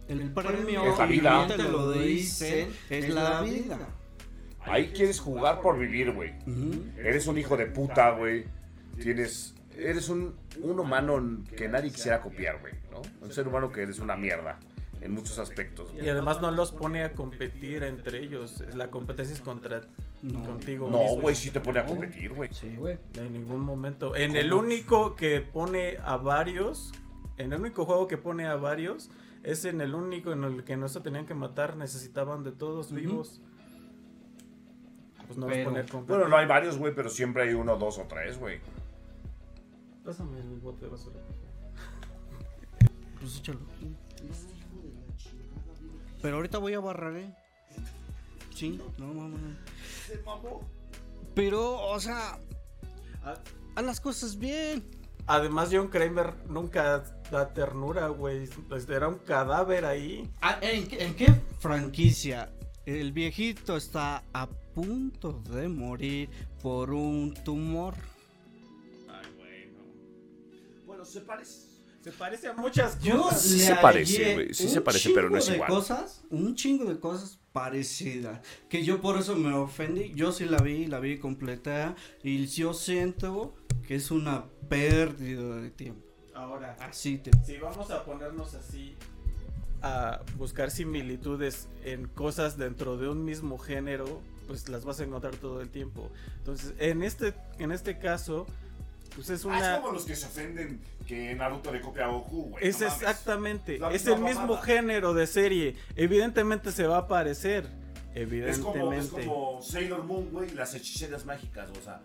El premio, Es la vida. y te lo dicen, es la vida. Ahí quieres jugar por vivir, güey. Eres un hijo de puta, güey. Tienes. Eres un, un humano que nadie quisiera copiar, güey, ¿no? Un ser humano que eres una mierda. en muchos aspectos. güey. Y además no los pone a competir entre ellos. La competencia es contra No. contigo No, güey, sí te pone a competir, güey. Sí, güey. En ningún momento. En el único que pone a varios, en el único juego que pone a varios, es en el único en el que no se tenían que matar, necesitaban de todos vivos. Pues no Pero- los pone a competir. Bueno, no hay varios, güey, pero siempre hay uno, dos o tres, güey. Pásame el bote de basura. Pues échalo. Pero ahorita voy a barrar, ¿eh? Sí, no mames. Pero, o sea, Ah, haz las cosas bien. Además, John Kramer nunca da ternura, güey. Era un cadáver ahí. Ah, ¿En, en qué franquicia el viejito está a punto de morir por un tumor? Se parece. Se parece a muchas Yo cosas. Sí se parece, güey, sí un se parece, pero no chingo es de igual. Cosas, un chingo de cosas parecidas. Que yo por eso me ofendí. Yo sí la vi, la vi completa. Y yo siento que es una pérdida de tiempo. Ahora, Así te. si vamos a ponernos así a buscar similitudes en cosas dentro de un mismo género, pues las vas a encontrar todo el tiempo. Entonces, en este, en este caso, pues es Ah, una... es como los que se ofenden que Naruto le copia a Goku, güey. Es no exactamente, es el mismo género de serie. Evidentemente se va a parecer. Es Evidentemente. como, es como Sailor Moon, güey, las hechiceras mágicas, o sea,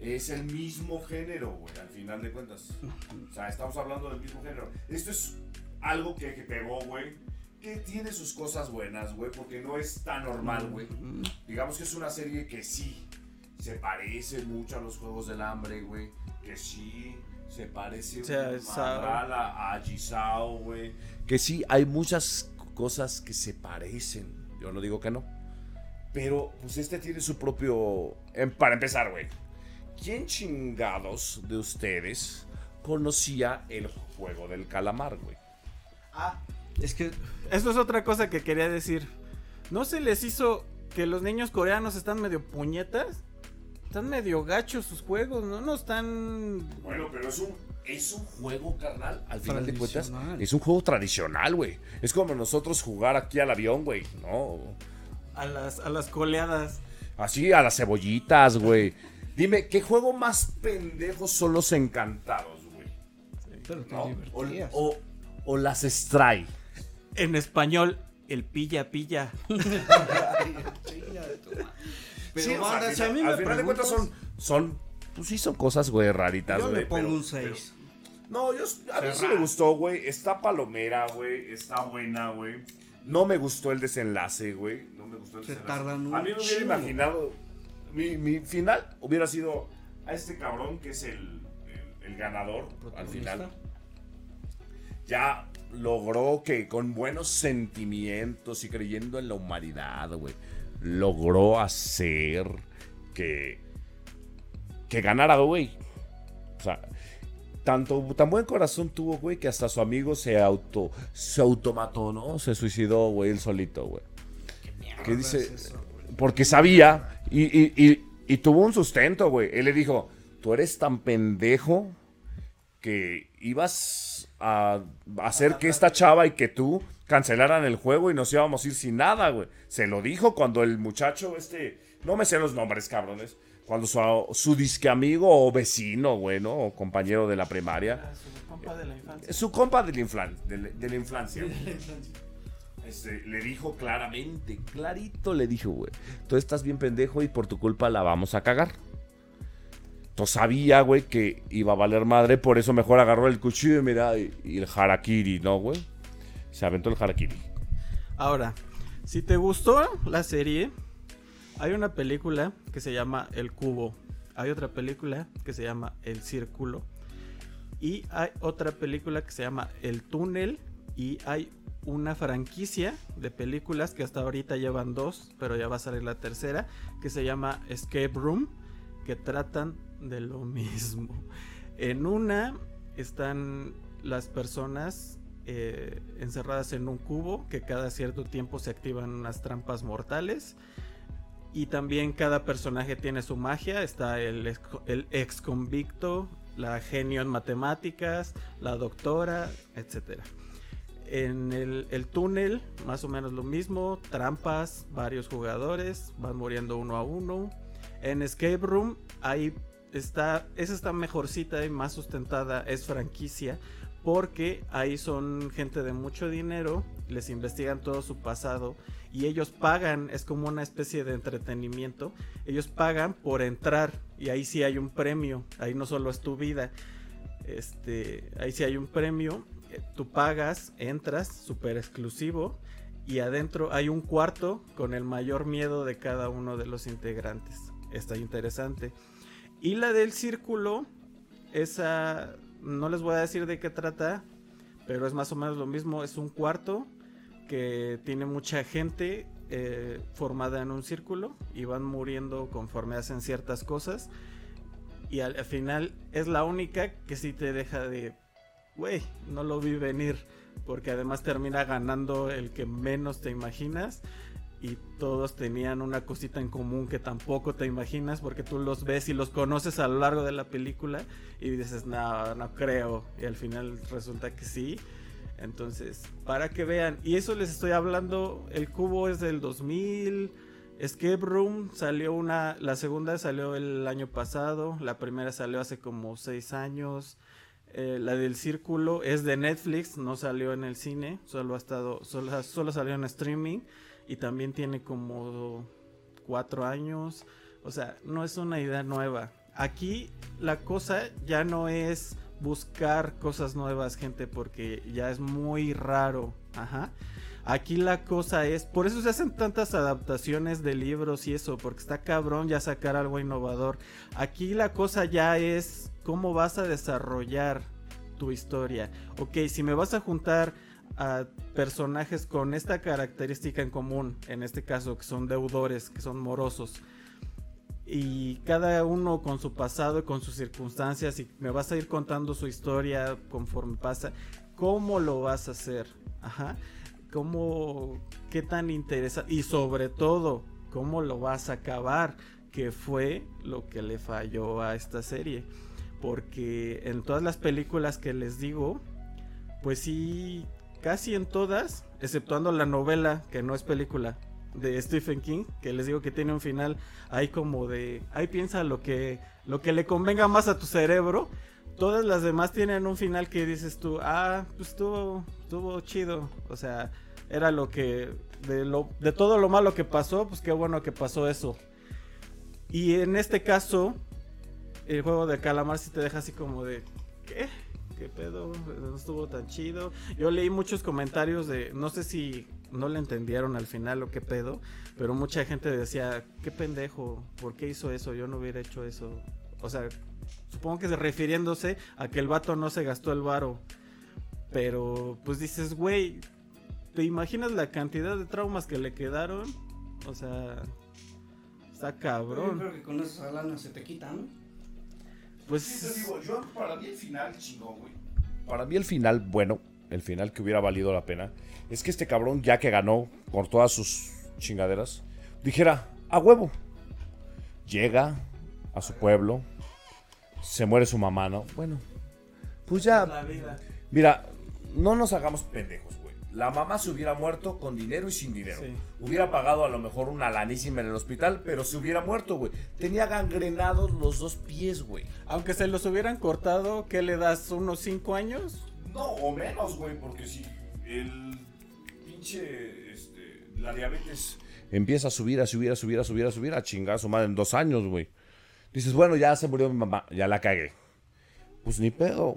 es el mismo género, güey, al final de cuentas. O sea, estamos hablando del mismo género. Esto es algo que, que pegó, güey, que tiene sus cosas buenas, güey, porque no es tan normal, güey. Digamos que es una serie que sí se parece mucho a los Juegos del Hambre, güey, que sí se parece O sea, a, a güey. Que sí, hay muchas cosas que se parecen. Yo no digo que no. Pero, pues este tiene su propio... em, para empezar, güey. ¿Quién chingados de ustedes conocía el juego del calamar, güey? Ah, Es que Eso es otra cosa que quería decir. ¿No se les hizo que los niños coreanos están medio puñetas? Están medio gachos sus juegos, ¿no? No están... Bueno, pero es un, es un juego, carnal. Al final de cuentas, es un juego tradicional, güey. Es como nosotros jugar aquí al avión, güey. No. A las, a las coleadas. Así, a las cebollitas, güey. Dime, ¿qué juego más pendejo son los encantados, güey? pero te ¿No? O, o- o las Stray. En español, el pilla pilla. [laughs] Pero Sí, o sea, banda, al si a mí al me final de cuentas son, son, pues sí son cosas, güey, raritas, yo güey. le pongo pero- un 6. No, yo, a mí sí me gustó, güey. Está palomera, güey. Está buena, güey. No me gustó el desenlace, güey. No me gustó el Se desenlace. tardan A mí me hubiera imaginado. Mi, mi final hubiera sido a este cabrón que es el, el- el ganador al final. Ya logró que con buenos sentimientos y creyendo en la humanidad, güey, logró hacer que que ganara, güey. O sea, tanto tan buen corazón tuvo, güey, que hasta su amigo se auto se automató, ¿no? Se suicidó, güey, él solito, güey. ¿Qué dice? Porque sabía y, y- y- y tuvo un sustento, güey. Él le dijo, tú eres tan pendejo que ibas a hacer que esta chava y que tú cancelaran el juego y nos íbamos a ir sin nada, güey. Se lo dijo cuando el muchacho, este, no me sé los nombres, cabrones. Cuando su, su disque amigo o vecino, güey, ¿no? O compañero de la primaria. Ah, su compa de la infancia. Su compa de la, inflan- de la- de la infancia. Este, le dijo claramente, clarito le dijo, güey. Tú estás bien pendejo y por tu culpa la vamos a cagar. Tú sabía, güey, que iba a valer madre, por eso mejor agarró el cuchillo y mira, y, y el harakiri, ¿no, güey? Se aventó el harakiri. Ahora, si te gustó la serie, hay una película que se llama El Cubo. Hay otra película que se llama El Círculo. Y hay otra película que se llama El Túnel. Y hay una franquicia de películas que hasta ahorita llevan dos, pero ya va a salir la tercera, que se llama Escape Room, que tratan de lo mismo. En una están las personas eh, encerradas en un cubo que cada cierto tiempo se activan unas trampas mortales. Y también cada personaje tiene su magia. Está el, ex- convicto, la genio en matemáticas, la doctora, etc. En el, el túnel, más o menos lo mismo. Trampas, varios jugadores, van muriendo uno a uno. En Escape Room, ahí está, esa está mejorcita y más sustentada, es franquicia. Porque ahí son gente de mucho dinero, les investigan todo su pasado y ellos pagan, es como una especie de entretenimiento, ellos pagan por entrar y ahí sí hay un premio, ahí no solo es tu vida, este, ahí sí hay un premio, eh, tú pagas, entras, súper exclusivo y adentro hay un cuarto con el mayor miedo de cada uno de los integrantes, está interesante. Y la del círculo, esa no les voy a decir de qué trata, pero es más o menos lo mismo. Es un cuarto que tiene mucha gente eh, formada en un círculo y van muriendo conforme hacen ciertas cosas. Y al, final es la única que sí te deja de, güey, no lo vi venir. Porque además termina ganando el que menos te imaginas y todos tenían una cosita en común que tampoco te imaginas porque tú los ves y los conoces a lo largo de la película y dices, no, no creo. Y al final resulta que sí. Entonces, para que vean, y eso les estoy hablando, el cubo es del 2000, Escape Room salió una, la segunda salió el año pasado, la primera salió hace como 6 años. Eh, la del círculo es de Netflix, no salió en el cine, solo ha estado, solo, solo salió en streaming y también tiene como cuatro años. O sea, no es una idea nueva. Aquí la cosa ya no es buscar cosas nuevas, gente, porque ya es muy raro. Ajá. Aquí la cosa es, por eso se hacen tantas adaptaciones de libros y eso, porque está cabrón ya sacar algo innovador. Aquí la cosa ya es cómo vas a desarrollar tu historia. Ok, si me vas a juntar a personajes con esta característica en común, en este caso que son deudores, que son morosos. Y cada uno con su pasado y con sus circunstancias y me vas a ir contando su historia conforme pasa. ¿Cómo lo vas a hacer? Ajá. ¿Cómo, qué tan interesante? Y sobre todo, ¿cómo lo vas a acabar? Que fue lo que le falló a esta serie. Porque en todas las películas que les digo, pues sí casi en todas, exceptuando la novela, que no es película, de Stephen King, que les digo que tiene un final ahí como de, ahí piensa lo que, lo que le convenga más a tu cerebro. Todas las demás tienen un final que dices tú, ah, pues estuvo, estuvo chido. O sea, era lo que, de, lo, de todo lo malo que pasó, pues qué bueno que pasó eso. Y en este caso, el juego de calamar si te deja así como de, ¿qué? ¿Qué pedo? No estuvo tan chido. Yo leí muchos comentarios de, no sé si no le entendieron al final o qué pedo, pero mucha gente decía, qué pendejo, ¿por qué hizo eso? Yo no hubiera hecho eso. O sea, supongo que refiriéndose a que el vato no se gastó el varo. Pero, pues dices, güey, ¿te imaginas la cantidad de traumas que le quedaron? O sea, está cabrón. Yo creo que con esa lana se te quitan. Pues. yo para mí el final chingón, güey. Para mí el final, bueno, el final que hubiera valido la pena, es que este cabrón, ya que ganó por todas sus chingaderas, dijera, a huevo. Llega a su pueblo, se muere su mamá, ¿no? Bueno, pues ya. Mira, no nos hagamos pendejos. La mamá se hubiera muerto con dinero y sin dinero. Hubiera pagado a lo mejor una lanísima en el hospital, pero se hubiera muerto, güey. Tenía gangrenados los dos pies, güey. Aunque se los hubieran cortado, ¿qué le das? ¿Unos cinco años? No, o menos, güey, porque si el pinche, este, la diabetes empieza a subir, a subir, a subir, a subir, a subir, a chingar a su madre en dos años, güey. Dices, bueno, ya se murió mi mamá, ya la cagué. Pues ni pedo.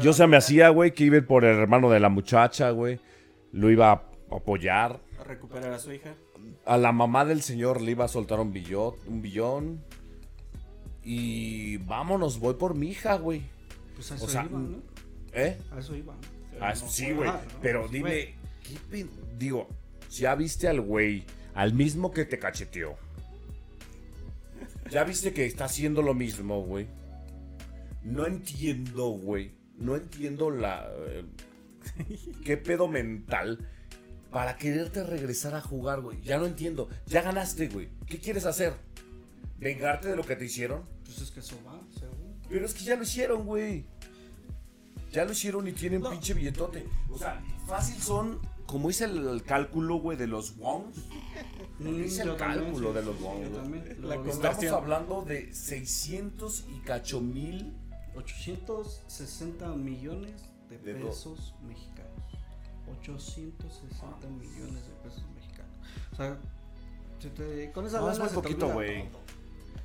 Yo se me hacía, güey, que iba por el hermano de la muchacha, güey. Lo iba a apoyar. A recuperar a su hija. A la mamá del señor le iba a soltar un billón. Un billón. Y vámonos, voy por mi hija, güey. Pues a eso iba, ¿no? ¿Eh? A eso iba. Ah, sí, güey. Pero dime, ¿qué digo, ya viste al güey, al mismo que te cacheteó. Ya viste que está haciendo lo mismo, güey. No entiendo, güey. No entiendo la. Eh, ¿Qué pedo mental? Para quererte regresar a jugar, güey. Ya no entiendo. Ya ganaste, güey. ¿Qué quieres hacer? ¿Vengarte de lo que te hicieron? Pues es que eso va, Pero es que ya lo hicieron, güey. Ya lo hicieron y tienen pinche billetote. O sea, fácil son, como es el, el cálculo, güey, de los wons. Mm, Es el también, cálculo de los conversión. Estamos hablando de 600 y cacho mil 860 millones de De pesos mexicanos. 860 millones de pesos mexicanos. O sea, se te- con esa No, es muy poquito, güey.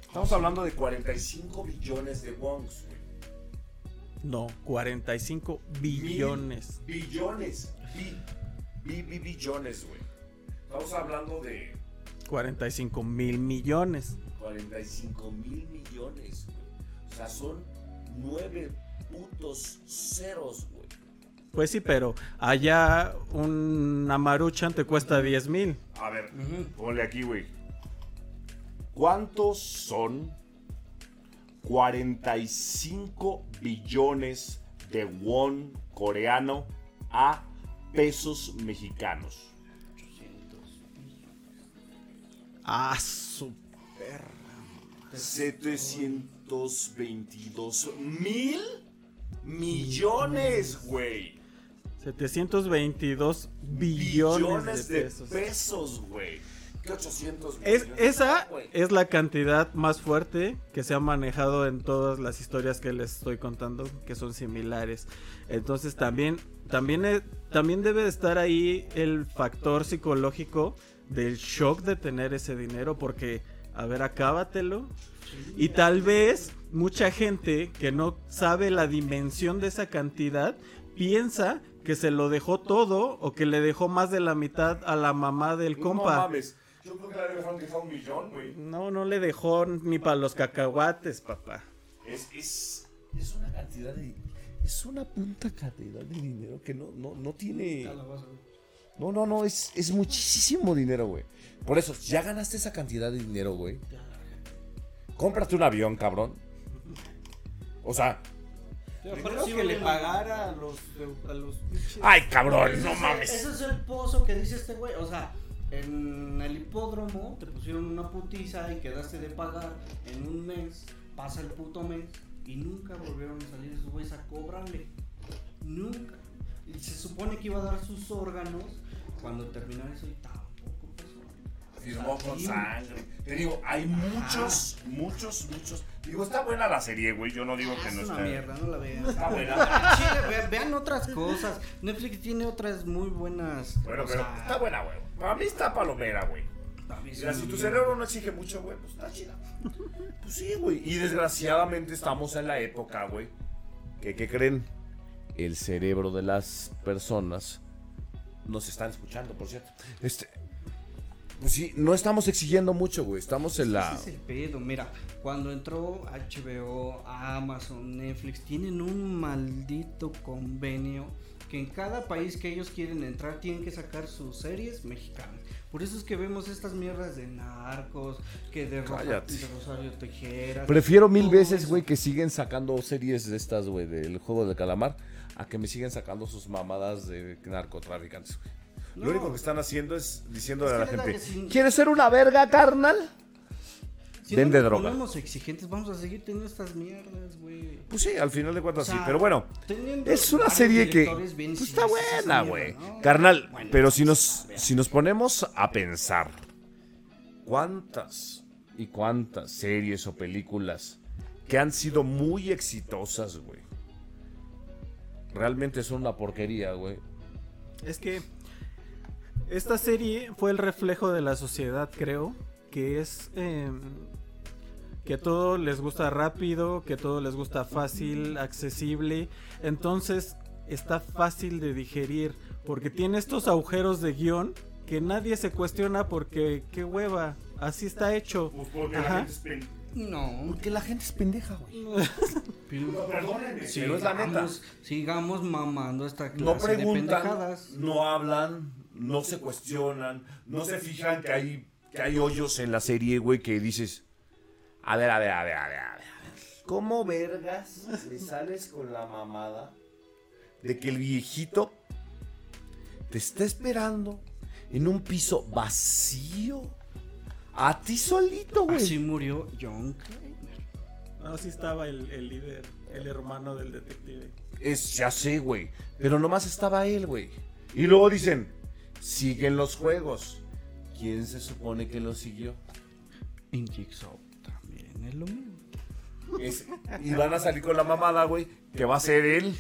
Estamos hablando de 45 billones de wons, güey. No, 45 billones. Billones. Bi, bi, bi- billones, güey. Estamos hablando de 45 mil millones. 45 mil millones, güey. O sea, son 9 putos ceros, güey. Pues sí, pero allá una maruchan te cuesta 10 mil. A ver, ponle aquí, güey. ¿Cuántos son 45 billones de won coreano a pesos mexicanos? 800 millones. Ah, su 722 mil millones, güey. 722 billones, de pesos. pesos, güey. ¿Qué 800 Es, esa es la cantidad más fuerte que se ha manejado en todas las historias que les estoy contando, que son similares. Entonces también, también, eh, también debe de estar ahí el factor psicológico del shock de tener ese dinero, porque, a ver, acábatelo. Y tal vez mucha gente que no sabe la dimensión de esa cantidad piensa que se lo dejó todo o que le dejó más de la mitad a la mamá del No compa. mames. Yo creo que le dejaron dejar un millón, güey. No, no le dejó ni para los cacahuates, papá. Es, es, es una cantidad de. Es una punta cantidad de dinero que no, no, no tiene. No, no, no, es, es muchísimo dinero, güey. Por eso, ya ganaste esa cantidad de dinero, güey. Cómprate un avión, cabrón. O sea, Creo que le pagara a los... A los ay, cabrón, no es- mames. Ese es el pozo que dice este güey. O sea, en el hipódromo te pusieron una putiza y quedaste de pagar en un mes. Pasa el puto mes y nunca volvieron a salir esos güeyes a cobrarle. Nunca. Y se supone que iba a dar sus órganos cuando terminó eso y pasó. Firmó con sangre. Te digo, hay muchos, muchos, muchos. Digo, está buena la serie, güey. Yo no digo que Es no una esté. mierda, no la vean. Está buena. [laughs] Chile, ve- vean otras cosas. Netflix tiene otras muy buenas. Bueno, o pero sea, está buena, güey. Para mí está palomera, güey. a mí sí Mira, me si tu cerebro no exige mucho, güey, pues está chida. Pues sí, güey. Y desgraciadamente estamos en la época, güey. Que, ¿qué creen? El cerebro de las personas nos están escuchando, por cierto. Este. Pues sí, no estamos exigiendo mucho, güey. Estamos en la. Ese es el pedo, mira, cuando entró HBO, Amazon, Netflix, tienen un maldito convenio que en cada país que ellos quieren entrar tienen que sacar sus series mexicanas. Por eso es que vemos estas mierdas de narcos, que de, de Rosario Tejeras. Prefiero mil veces, güey, que siguen sacando series de estas, güey, del juego de calamar, a que me siguen sacando sus mamadas de narcotraficantes, güey. Lo único que están haciendo es diciéndole Es a la gente, sin- ¿quieres ser una verga, carnal? Si Vende no nos droga. exigentes, vamos a seguir teniendo estas mierdas, güey. Pues sí, al final de cuentas O sea, sí, pero bueno. Es una serie que pues, está buena, güey. ¿no? Carnal, Bueno, pero si vamos nos, si nos ponemos a pensar cuántas y cuántas series o películas que han sido muy exitosas, güey. Realmente son una porquería, güey. Es que esta serie fue el reflejo de la sociedad, creo, que es eh, que todo les gusta rápido, que todo les gusta fácil, accesible, entonces está fácil de digerir, porque tiene estos agujeros de guion que nadie se cuestiona porque qué hueva, así está hecho. Ajá. No, Porque la gente es pendeja, güey. [laughs] pero- Perdónenme, pero es la neta. sigamos, sigamos mamando esta clase No de preguntan, pendejadas. no hablan, no se cuestionan, no se fijan que hay, que hay hoyos en la serie, güey, que dices, a ver, a ver, a ver, a ver, a ver. ¿Cómo vergas le sales con la mamada de que el viejito te está esperando en un piso vacío? A ti solito, güey. Así murió John Kramer. No, sí estaba el, el líder. El hermano del detective. Es, ya sé, güey. Pero nomás estaba él, güey. Y luego dicen, siguen los juegos. ¿Quién se supone que lo siguió? En Jigsaw también es lo mismo. Es- y van a salir con la mamada, güey, que va a ser él.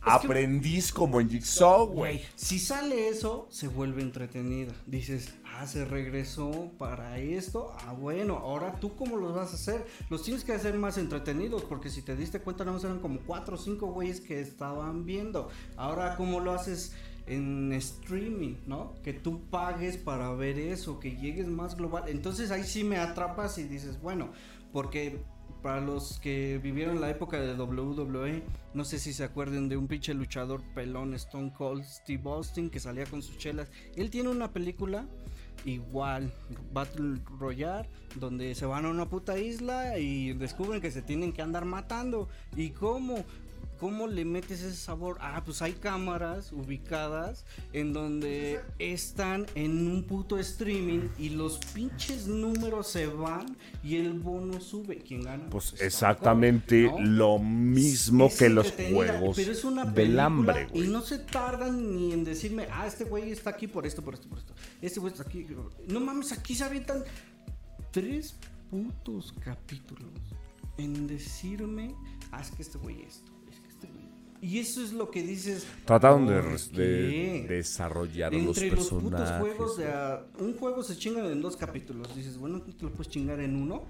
Aprendiz como en Jigsaw, güey. Güey, si sale eso, se vuelve entretenida. Dices, ah, se regresó para esto. Ah, bueno, ahora tú cómo los vas a hacer. Los tienes que hacer más entretenidos, porque si te diste cuenta, no eran como cuatro o cinco güeyes que estaban viendo. Ahora, ¿cómo lo haces? En streaming, ¿no? Que tú pagues para ver eso, que llegues más global. Entonces ahí sí me atrapas y dices, bueno, porque para los que vivieron la época de WWE, no sé si se acuerden de un pinche luchador pelón Stone Cold Steve Austin que salía con sus chelas. Él tiene una película igual, Battle Royale, donde se van a una puta isla y descubren que se tienen que andar matando. ¿Y cómo? ¿Cómo le metes ese sabor? Ah, pues hay cámaras ubicadas en donde están en un puto streaming y los pinches números se van y el bono sube. ¿Quién gana? Pues Está exactamente ¿no? lo mismo Es que los juegos pero es una del hambre, Y güey. no se tardan ni en decirme, ah, este güey está aquí por esto, por esto, por esto. Este güey está aquí. No mames, aquí se avientan tres putos capítulos en decirme, ah, es que este güey esto, Y eso es lo que dices. Trataron de, desarrollar los Entre los, putos personajes. juegos de a- un juego se chingan en dos capítulos. Dices, bueno, ¿tú te lo puedes chingar en uno?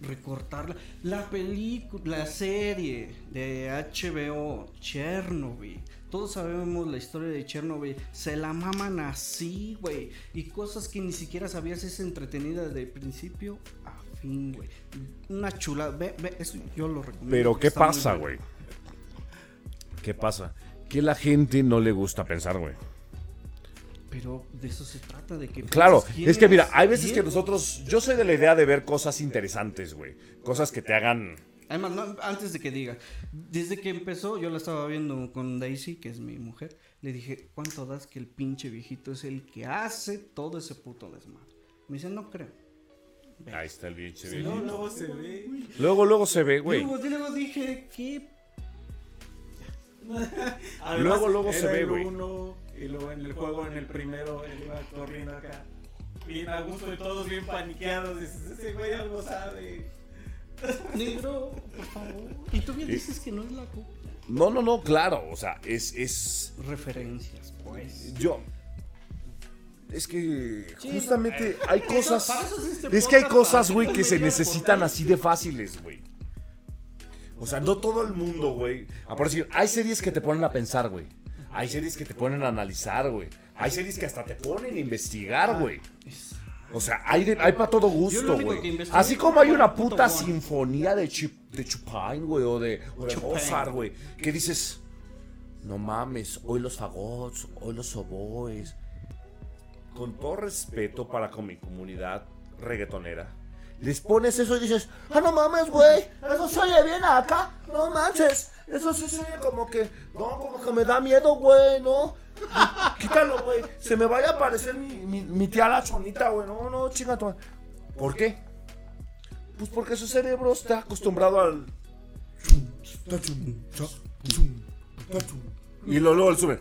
Recortarla. La película, la serie de HBO, Chernobyl. Todos sabemos la historia de Chernobyl. Se la maman así, güey. Y cosas que ni siquiera sabías es entretenida de principio a fin, güey. Una chula. Ve, ve, eso yo lo recomiendo. Pero ¿qué pasa, bueno. ¿Qué pasa? Que la gente no le gusta pensar, güey. Pero de eso se trata, de que... Claro, es que mira, hay veces que nosotros, yo soy de la idea de ver cosas interesantes, güey. Cosas que te hagan... Además, no, antes de que diga, desde que empezó, yo la estaba viendo con Daisy, que es mi mujer, le dije, ¿cuánto das que el pinche viejito es el que hace todo ese puto desmadre? Me dice, no creo. Ve. Ahí está el bicho. No, luego se ve. Luego, luego se ve, güey. Luego, luego dije, ¿qué? [laughs] Además, Luego, luego se ve, güey. uno, y luego en el juego, en el primero, él iba corriendo acá. Bien a gusto y todos bien paniqueados. Dices, ese güey algo sabe. [laughs] Negro, por favor. Y tú bien dices que no es la copia. No, no, no, claro. O sea, es, es... Referencias, pues. Yo... Es que Sí, justamente hay cosas... eso este Es que hay cosas, güey, que se necesitan así de fáciles, güey. O sea, no todo el mundo, güey. A por decir, hay series que te ponen a pensar, güey. Hay series que te ponen a analizar, güey. Hay series que hasta te ponen a investigar, güey. O sea, hay, de- hay para todo gusto, güey. Así como hay una puta sinfonía de, Chip, de Chopin, güey, o de, o de. Mozart, güey. Que dices, no mames, hoy los fagots, hoy los oboes. Con todo respeto para con mi comunidad reggaetonera. Les pones eso y dices, ah, no mames, güey, eso se oye bien acá, no manches, eso sí se oye como que, no, como que me da miedo, güey, no. [laughs] Quítalo, güey, se me vaya a aparecer mi, mi, mi tía la chonita, güey, no, no, chinga tu. ¿Por qué? Pues porque su cerebro está acostumbrado al... Y luego, luego le sube.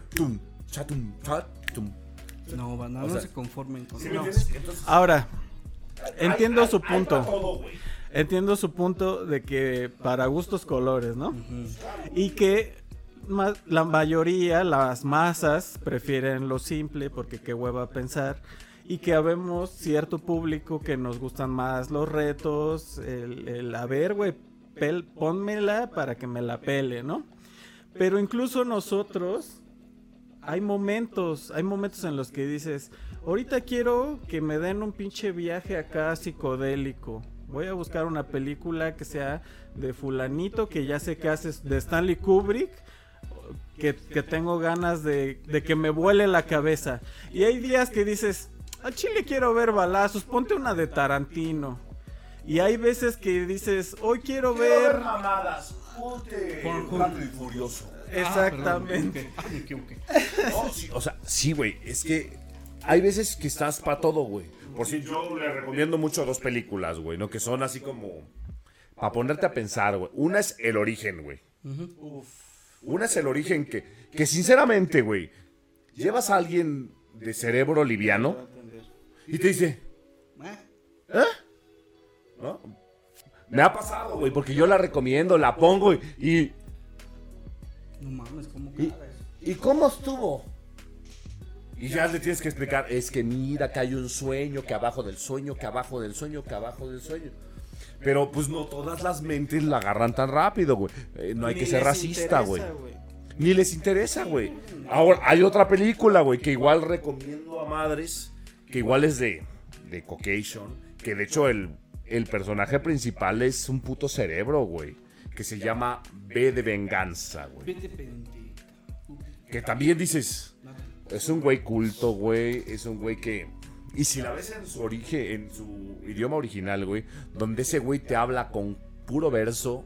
No, banda, O no sea, se conformen con ¿Sí no. Entonces, Ahora, entiendo hay- su hay- punto. todo. Entiendo su punto de que para gustos colores, ¿no? Y que ma- la mayoría, las masas, prefieren lo simple porque qué hueva pensar. Y que habemos cierto público que nos gustan más los retos, el, el a ver, güey, pónmela para que me la pele, ¿no? Pero incluso nosotros, hay momentos, hay momentos en los que dices, ahorita quiero que me den un pinche viaje acá psicodélico. Voy a buscar una película que sea de fulanito, que ya sé que hace de Stanley Kubrick, que, que tengo ganas de, de que me vuele la cabeza. Y hay días que dices, a Chile quiero ver balazos, ponte una de Tarantino. Y hay veces que dices, hoy quiero ver... mamadas. Ponte Rápido y Furioso. Exactamente. Ah. [laughs] No, sí, o sea, sí, güey. Es que hay veces que estás para todo, güey. Por si yo le recomiendo mucho dos películas, güey, ¿no? Que son así como para ponerte a pensar, güey. Una es el origen, güey. Una es el origen que, que sinceramente, güey, llevas a alguien de cerebro liviano y te dice, Eh, ¿eh? ¿No? Me ha pasado, güey, porque yo la recomiendo, la pongo y... ¿Y, No mames, ¿cómo y? ¿y cómo estuvo? Y ya le tienes que explicar, es que mira que hay un sueño, que abajo del sueño, que abajo del sueño, que abajo del sueño. Pero pues no todas las mentes la agarran tan rápido, güey. Eh, no hay Ni que ser les racista, interesa, güey. Ni les interesa, güey. Ahora, hay otra película, güey, que igual recomiendo a madres, que igual es de, de Caucasian, que de hecho el, el personaje principal es un puto cerebro, güey, que se llama B de Venganza, güey. Vete. Que también dices, es un güey culto, güey, es un güey que... Y si la ves en su origen, en su idioma original, güey, donde ese güey te habla con puro verso,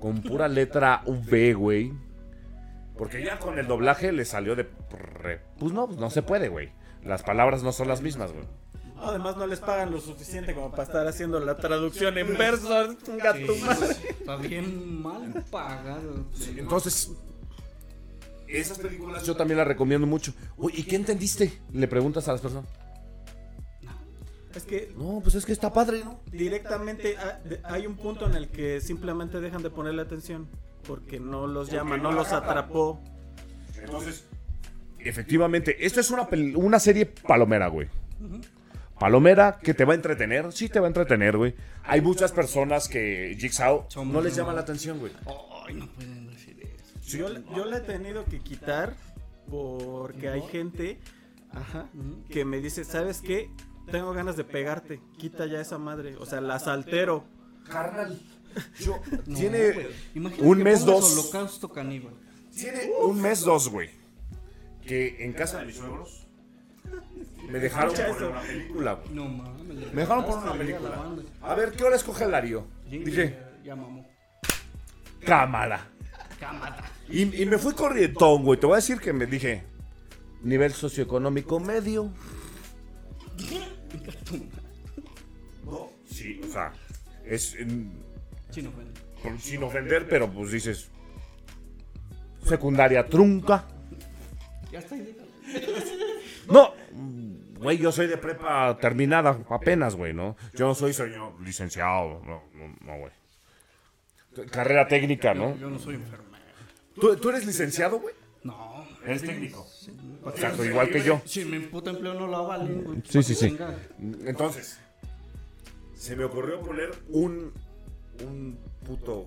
con pura letra V, güey. Porque ya con el doblaje le salió de... Pues no, no se puede, güey. Las palabras no son las mismas, güey. Además no les pagan lo suficiente como para estar haciendo la traducción en verso. Un gato madre. Está bien mal pagado. Entonces, esas películas yo también las recomiendo mucho. Uy, ¿y qué entendiste? Le preguntas a las personas. Es que No, pues es que está padre, ¿no? directamente hay un punto en el que simplemente dejan de ponerle atención porque no los llama, no los atrapó. Entonces, efectivamente, esto es una, una serie palomera, güey. Palomera que te va a entretener, sí te va a entretener, güey. Hay muchas personas que Jigsaw no les llama la atención, güey. Ay, no pueden decir. Yo, yo la he tenido que quitar porque hay gente ajá, que me dice, ¿sabes qué? Tengo ganas de pegarte, quita ya esa madre, o sea, la saltero. Carnal, [laughs] yo, No, tiene un mes, dos. Holocausto caníbal. Tiene un mes, dos, güey. Que en casa de mis suegros me dejaron poner una película, güey. No mames. Me dejaron poner una película. A ver, ¿qué hora escoge el Lario? Dije, Ya mamó. cámara. Cámara. Y, y me fui corrientón, güey. Te voy a decir que me dije, nivel socioeconómico medio. No, sí, o sea, es en- por- sin ofender, pero pues dices, secundaria trunca. Ya está. No, güey, yo soy de prepa terminada apenas, güey, ¿no? Yo no soy señor licenciado, no, no, no, güey. Carrera técnica, ¿no? Yo no soy enfermero. ¿Tú, tú eres licenciado, güey? No. Eres técnico. Exacto, igual que yo. Si mi puta empleo no la valen, güey. Sí, sí, sí. Entonces, se me ocurrió poner un, un puto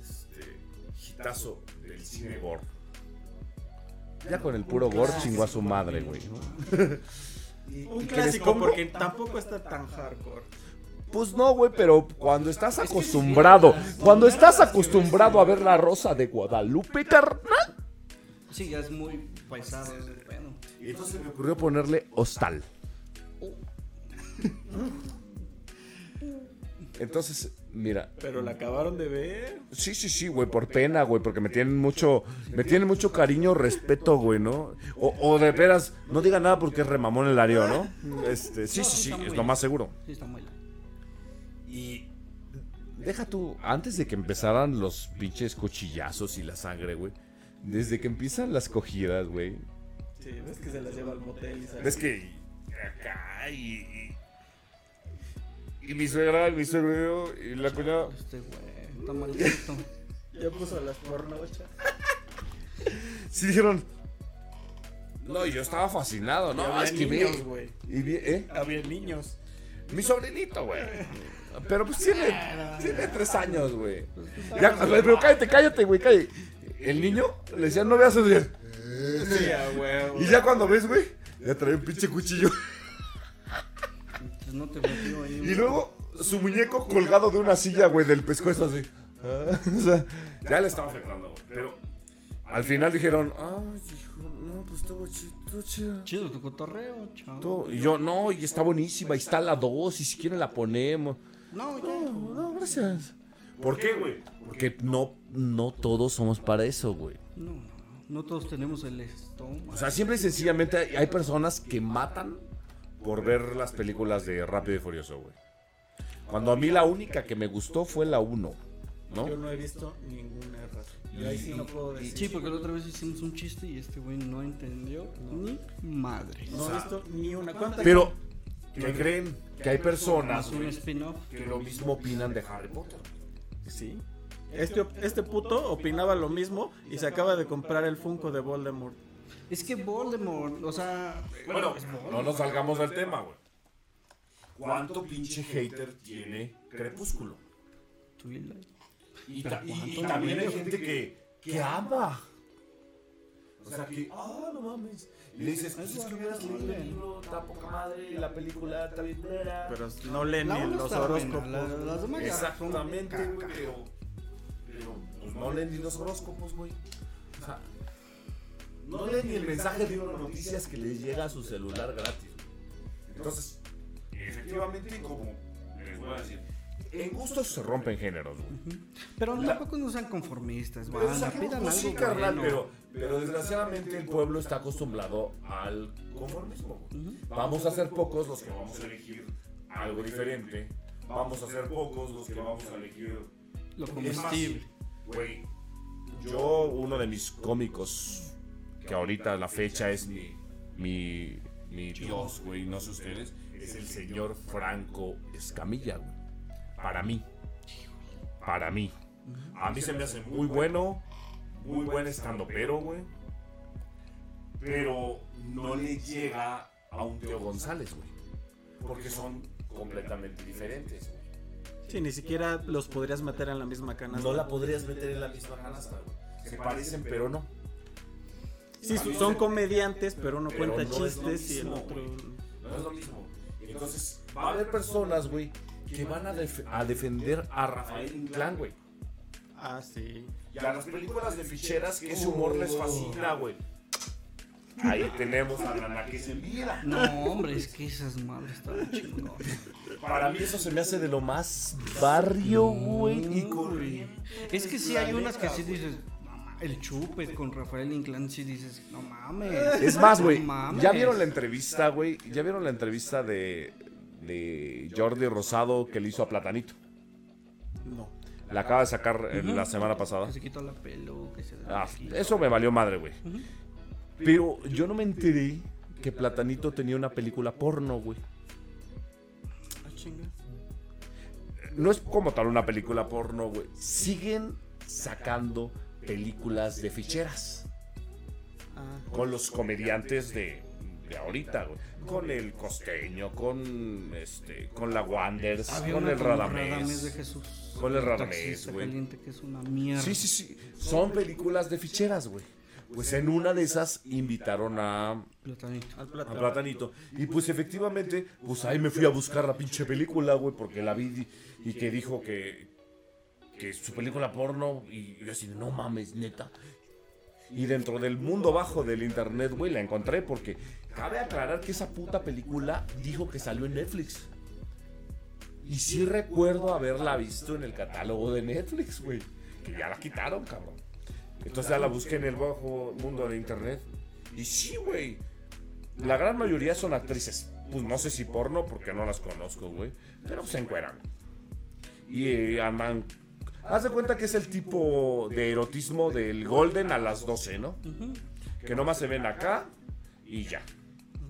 este, hitazo del cine gore. Ya con el puro gore chingó a su madre, güey. ¿no? [laughs] Un ¿Y que clásico porque tampoco está tan hardcore. Pues no, güey, pero cuando estás acostumbrado, cuando estás acostumbrado a ver la rosa de Guadalupe, carnal. Sí, ya es muy paisado pedo. Y entonces se me ocurrió ponerle hostal. Entonces, mira, Pero la acabaron de ver. Sí, sí, sí, güey, por pena, güey, porque me tienen mucho, me tienen mucho cariño, respeto, güey, ¿no? O, o de veras, no diga nada porque es remamón el área, ¿no? Este, sí, sí, sí, es lo más seguro. Sí, está muy Y deja tú, antes de que empezaran los pinches cuchillazos y la sangre, güey, desde que empiezan las cogidas, güey, Sí, ves que se las lleva al motel y sale. ves que acá y, y, y mi suegra, y mi suegro y la cuñada, Este güey, está maldito. [laughs] Ya puso las pornochas. [laughs] sí dijeron, no, yo estaba fascinado, ¿no? Había es que niños, güey. ¿eh? Había niños. Mi sobrinito, güey. Pero pues tiene, tiene tres años, güey. Ya, pero cállate, cállate, güey, cállate. El niño le decía, no veas. Y él, Sí, a huevo. Y ya cuando ves, güey, ya trae un pinche cuchillo. Pues no te metió ahí. Y luego su muñeco colgado de una silla, güey, del pescuezo así. Ah, [laughs] o sea, ya le estaba afectando, güey. Pero al final dijeron, ay, hijo, no, pues estuvo chido, estuvo chido. Chido tu cotorreo. Todo- Y yo, no, y está buenísima, y está la dos, y si quieren la ponemos. No. No, no, gracias. ¿Por qué, güey? Porque no, no todos somos para eso, güey. No, no, no todos tenemos el estómago. O sea, siempre y sencillamente hay, hay personas que matan por ver las películas de Rápido y Furioso, güey. Cuando a mí la única que me gustó fue la 1, ¿no? Yo no he visto ninguna errata. Y ahí sí no puedo decir. Sí, porque la otra vez hicimos un chiste y este güey no entendió ni madre. No he visto ni una. ¿Cuántas? Pero, ¿qué creen? Que hay personas que lo mismo opinan de Harry Potter. Sí. Este, este puto opinaba lo mismo y se acaba de comprar el Funko de Voldemort. Es que Voldemort, o sea, Bueno, no nos salgamos del tema, güey. ¿Cuánto pinche hater tiene Crepúsculo? Twilight. Y, ta- y- y también hay gente que, que ama. O sea, que, ah, no mames. Y le dices, pues es que hubieras leído el libro, está poca madre, la película está bien. Pero no leen ni los horóscopos. la- las demás ya son Exactamente, güey, pero, pero pues no leen ni los horóscopos, güey. O sea, no leen ni el mensaje de una noticias que les llega a su celular gratis. güey. Entonces, efectivamente, como les voy a decir, en gustos se rompen géneros, güey. Pero La- tampoco no sean conformistas, pidan pues sí, carnal, pero, pero desgraciadamente el pueblo está acostumbrado al conformismo. güey. Vamos a ser pocos los que vamos a elegir algo diferente. Vamos a ser pocos los que vamos a elegir Lo comestible. Güey, yo uno de mis cómicos que ahorita la fecha es mi mi, mi dios, güey, no sé ustedes, es el señor Franco Escamilla, güey. Para mí. Para mí. A mí se me hace muy bueno, muy buen estando pero, güey. Pero no le llega a un Teo González, güey. Porque son completamente diferentes, güey. Sí, ni siquiera los podrías meter en la misma canasta. No la podrías meter en la misma canasta, güey. Se parecen, pero no. Sí, son comediantes, pero uno Pero cuenta no chistes y el otro. No es lo mismo. Entonces, va a haber personas, güey, que van a, def- a defender a Rafael Inclán, güey. Ah, sí. Y a las películas de ficheras que ese humor les fascina, güey. Ahí tenemos a la que se mira. No, hombre, es que esas madres están chingón. Para mí eso se me hace de lo más barrio, güey, y corriente. Es que sí hay unas que sí dices, "No ma- el chupe con Rafael Inclán, sí dices, no mames. Es más, güey, no mames". ¿ya vieron la entrevista, güey? ¿Ya vieron la entrevista de, de Jordi Rosado que le hizo a Platanito? No. La acaba de sacar eh, la semana pasada. Que se quitó la pelo, que se Ah, eso me valió madre, güey. Pero yo no me enteré que Platanito tenía una película porno, güey. Ah, chinga. No es como tal una película porno, güey. Siguen sacando películas de ficheras. Ah, Con los comediantes de, de ahorita, güey. Con el costeño, con este, con la Wanders, Había con el con Radamés. de Jesús. Con el Radamés, güey. caliente, que es una mierda. Sí, sí, sí. Son películas de ficheras, güey. Pues en una de esas invitaron a, Platanito. al a plata. Platanito. Y pues efectivamente, pues ahí me fui a buscar la pinche película, güey, porque la vi y, y que dijo que, que su película porno. Y yo así, no mames, neta. Y dentro del mundo bajo del internet, güey, la encontré porque cabe aclarar que esa puta película dijo que salió en Netflix. Y sí recuerdo haberla visto en el catálogo de Netflix, güey. Que ya la quitaron, cabrón. Entonces ya la busqué en el bajo mundo de internet. Y sí, güey. La gran mayoría son actrices. Pues no sé si porno, porque no las conozco, güey. Pero se encueran. Y eh, andan. Haz de cuenta que es el tipo de erotismo del Golden a las 12, ¿no? Que nomás se ven acá y ya.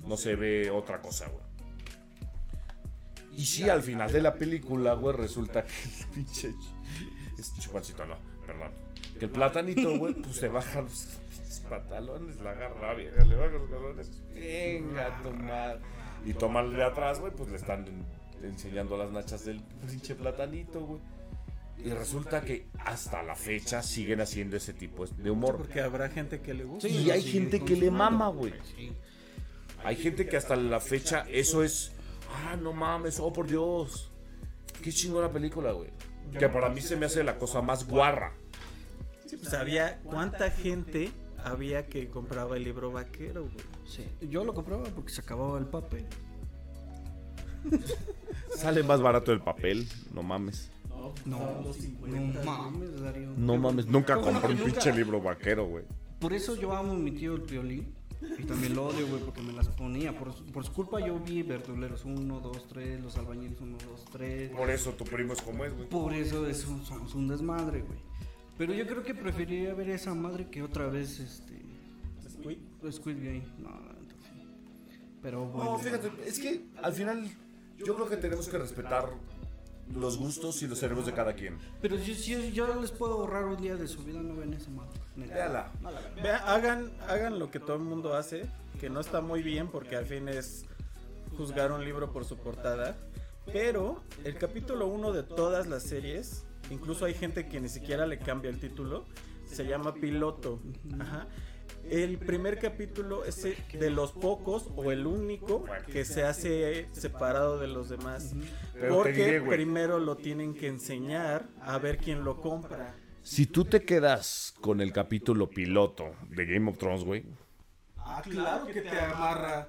No se ve otra cosa, güey. Y sí, al final de la película, güey, resulta que el pinche. Es chupancito, no, perdón. Que el platanito, güey, pues se baja los pantalones, la agarra vieja, le baja los pantalones. Venga, tu madre. Y toma el de atrás, güey, pues le están en- enseñando las nachas del pinche platanito, güey. Y resulta que hasta la fecha siguen haciendo ese tipo de humor. Porque habrá gente que le gusta. Sí, y hay gente que le mama, güey. Hay gente que hasta la fecha eso es. Ah, no mames, oh por Dios. Qué chingona película, güey. Que para mí se me hace la cosa más guarra. Sí, pues había. ¿Cuánta gente había que compraba el libro vaquero, güey? Sí. Yo lo compraba porque se acababa el papel. [laughs] Sale más barato el papel, no mames. No, no mames, Darío. No mames, nunca ¿Cómo compré un nunca? pinche libro vaquero, güey. Por eso yo amo a mi tío el violín. Y también lo odio, güey, porque me las ponía. Por, su- por su culpa yo vi Verduleros 1, 2, 3, Los Albañiles 1, 2, 3. Por eso tu primo es como es, güey. Por eso es un, somos un desmadre, güey. Pero yo creo que preferiría ver esa madre que otra vez, este... Squid. Squid Game. No, entonces... Pero bueno. No, fíjate, es que al final yo creo que tenemos que respetar los gustos y los cerebros de cada quien. Pero si, si yo les puedo ahorrar un día de su vida, no ven esa madre. Véala. Vea, hagan, hagan lo que todo el mundo hace, que no está muy bien porque al fin es juzgar un libro por su portada. Pero el capítulo 1 de todas las series, incluso hay gente que ni siquiera le cambia el título, se llama piloto. Ajá. El primer capítulo es el de los pocos o el único que se hace separado de los demás. Pero Porque diré, primero lo tienen que enseñar a ver quién lo compra. Si tú te quedas con el capítulo piloto de Game of Thrones, güey, Ah, claro que te amarra.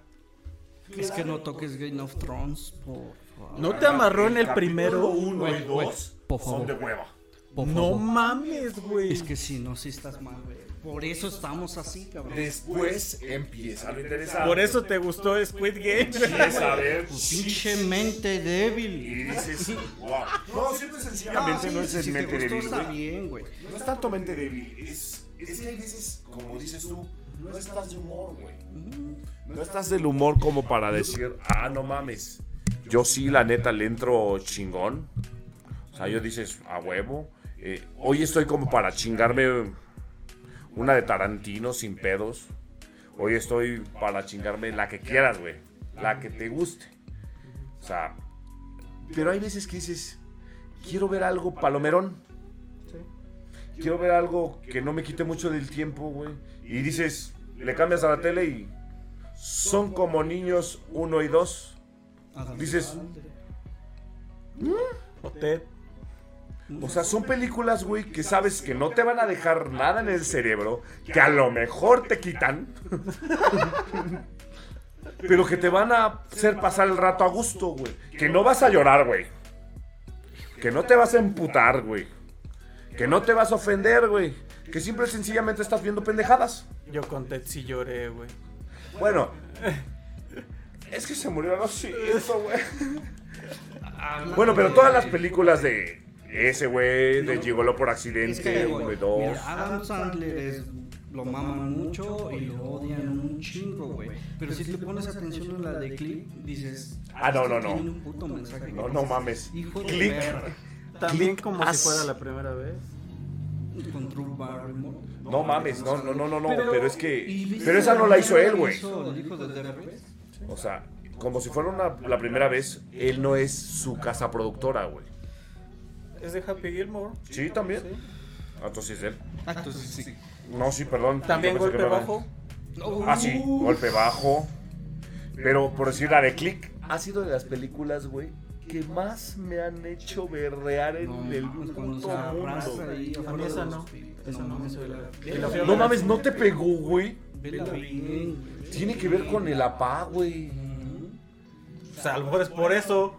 Es que no toques Game of Thrones, por favor. ¿No te amarró en el primero? uno y dos por son de hueva. Por No favor. mames, güey. Es que si no, si estás mal, güey. Por eso estamos así, cabrón. Después empieza lo interesante. Por eso te gustó Squid Game. quieres saber Pinche mente débil. y dices, [laughs] wow. No, siempre sencillamente sí, no es si el te mente gustó, débil, está güey. bien, güey. No es tanto mente débil, es, es que hay veces, como dices tú, no estás de humor, güey. No estás del humor como para decir, ah, no mames. Yo sí, la neta, le entro chingón. O sea, yo dices, a huevo. Eh, hoy estoy como para chingarme una de Tarantino sin pedos. Hoy estoy para chingarme la que quieras, güey. La que te guste. O sea, pero hay veces que dices, quiero ver algo palomerón. Quiero ver algo que no me quite mucho del tiempo, güey. Y dices, le cambias a la tele y son como niños uno y dos. Dices, O Ted. O sea, son películas, güey, que sabes que no te van a dejar nada en el cerebro, que a lo mejor te quitan, [laughs] pero que te van a hacer pasar el rato a gusto, güey. Que no vas a llorar, güey. Que no te vas a emputar, güey. Que no te vas a ofender, güey. Que simple y sencillamente estás viendo pendejadas. Yo con Ted sí lloré, güey. Bueno, es que se murió así, eso, güey. Bueno, pero todas las películas de ese güey, de Gigolo por Es accidente, que, uno y güey, dos. mira, Adam Sandler es, lo maman mucho y lo odian un chingo, güey. Pero si le pones atención a la de Click, dices... Ah, no, no, no. Tiene un puto mensaje. No, no mames. Hijo de Click. perra. También Click como as- si fuera la primera vez. Con Drew Barrymore. No mames, no, no, no, no, no, pero es ¿Y que... Pero esa no la hizo él, que güey. de? O sea, como si fuera una- la primera vez, él no es su casa productora, güey. Es de Happy Gilmore. Sí, también. Sí. Ah, entonces es él. Ah, entonces sí. No, sí, perdón. También golpe no bajo. Ah, sí, golpe bajo. Pero por decir la de Click, ha sido de las películas, güey, que más me han hecho berrear en No, el abraza mundo. ahí A mí esa no. Esa no me a No mames, no te pegó, güey. Tiene que ver con el apá, güey. O sea, a lo mejor es por eso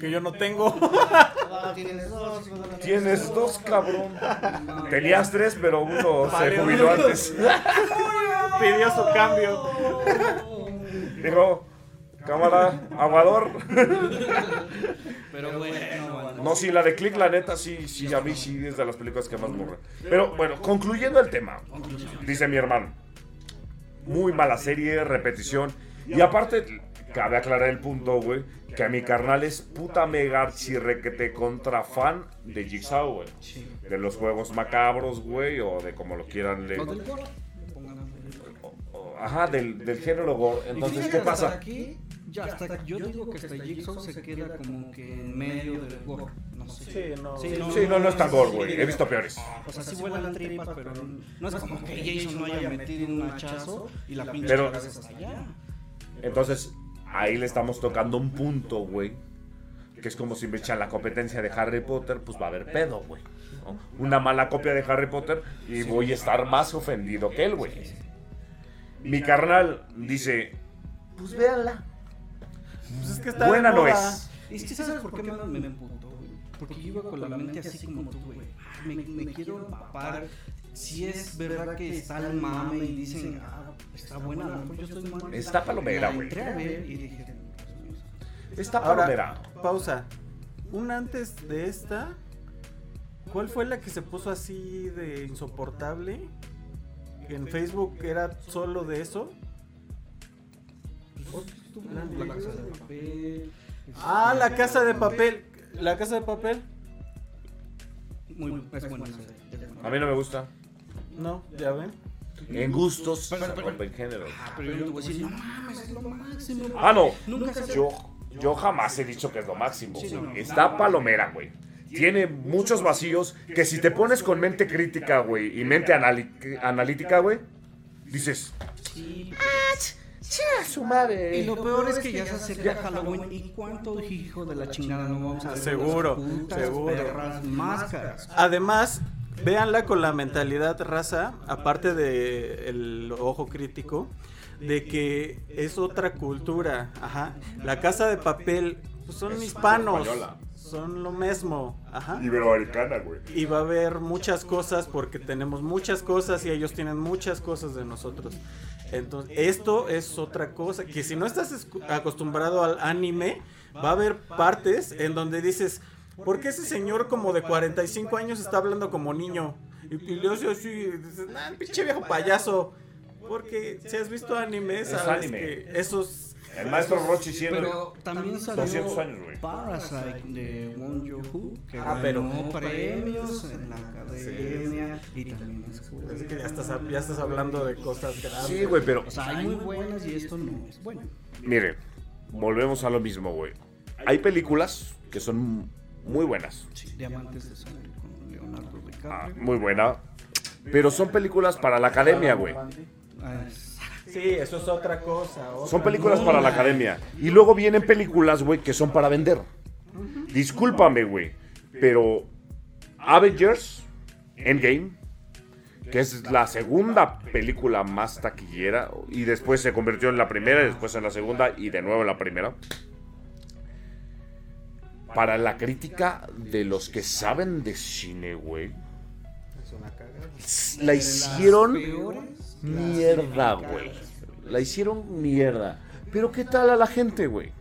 que yo no tengo. [laughs] Tienes dos, Tienes cabrón. Tenías tres, pero uno se jubiló antes. [laughs] Pidió su cambio. Dijo, cámara, aguador. Pero bueno. No, sí, la de Click, la neta, sí, sí, a mí sí es de las películas que más me aburren. Pero bueno, concluyendo el tema, dice mi hermano, muy mala serie, repetición. Y aparte, cabe aclarar el punto, güey, que a mi carnal es puta mega chirrequete contra fan de Jigsaw, güey. Sí. De los juegos macabros, güey, o de como lo quieran leer. Ajá, del, del género gore. Entonces, ¿qué pasa? Aquí, ya hasta, yo digo que hasta Jigsaw se queda como que en medio del gore. No sé. Sí, no. Sí, Sí, no, no es tan gore, güey. He visto peores. O sea, sí vuelan tripas, pero no es como que Jason no haya metido un hachazo y la pinche Pero- cabeza hasta allá. Entonces, ahí le estamos tocando un punto, güey. Que es como si me echan la competencia de Harry Potter, pues va a haber pedo, güey. ¿no? Una mala copia de Harry Potter y voy a estar más ofendido que él, güey. Mi carnal dice, pues véanla. Pues es que está Buena no es. Es que ¿sabes por qué me, me emputó, güey? Porque yo iba con la mente así como tú, güey. Ah, Me, me quiero empapar si es verdad que está el mame y dicen, ah, está buena, mejor yo estoy mal. Está palomera, güey. entré a ver y dije. Está Ahora, palomera. pausa. Un antes de esta, ¿cuál fue la que se puso así de insoportable? En Facebook era solo de eso. La casa de papel. Ah, la casa de papel. La casa de papel. Muy, es buena. A mí no me gusta. No, ya ven. En gustos Pero- se pero- rompen géneros. Ah, pero yo te voy a decir, no mames, es lo máximo. Ah, no. Nunca Yo, yo jamás he dicho que es lo máximo. Sí, no. Está palomera, güey. Tiene muchos vacíos que si te pones con mente crítica, güey, y mente analítica, güey, dices, Sí, su madre. Y lo peor es que ya se acerca Halloween. ¿Y cuánto hijo de la chingada no vamos a ver? Seguro, seguro. perras máscaras. Además, véanla con la mentalidad raza, aparte de el ojo crítico, de que es otra cultura. Ajá. La casa de papel pues, son Es hispanos. española. Son lo mismo. Ajá. Iberoamericana, güey. Y va a haber muchas cosas porque tenemos muchas cosas y ellos tienen muchas cosas de nosotros. Entonces, esto es otra cosa, que si no estás acostumbrado al anime, va a haber partes en donde dices, ¿por qué ese señor como de 45 años está hablando como niño? Y, así, dices, nah, pinche viejo payaso. Porque si has visto anime, Es sabes anime. que esos... El maestro Rochi siendo Pero también salió 200 años, güey. Parasite de Won Joon-ho, que Ah, pero- ganó premios en la academia y también es. Es que ya estás, ya estás hablando de cosas grandes. Sí, güey, pero O sea, hay muy buenas y esto no es bueno. miren, volvemos a lo mismo, güey. Hay películas que son muy buenas, Diamantes de sangre con Leonardo ah, DiCaprio. muy buena, pero son películas para la academia, güey. Ah, es- Sí, eso es otra cosa. otra Son películas para la academia. Y luego vienen películas, güey, que son para vender. Discúlpame, güey, pero Avengers Endgame, que es la segunda película más taquillera, y después se convirtió en la primera, y después en la segunda, y de nuevo en la primera. Para la crítica de los que saben de cine, güey, Es una cagada. la hicieron mierda, güey. La hicieron mierda. Pero ¿qué tal a la gente, güey?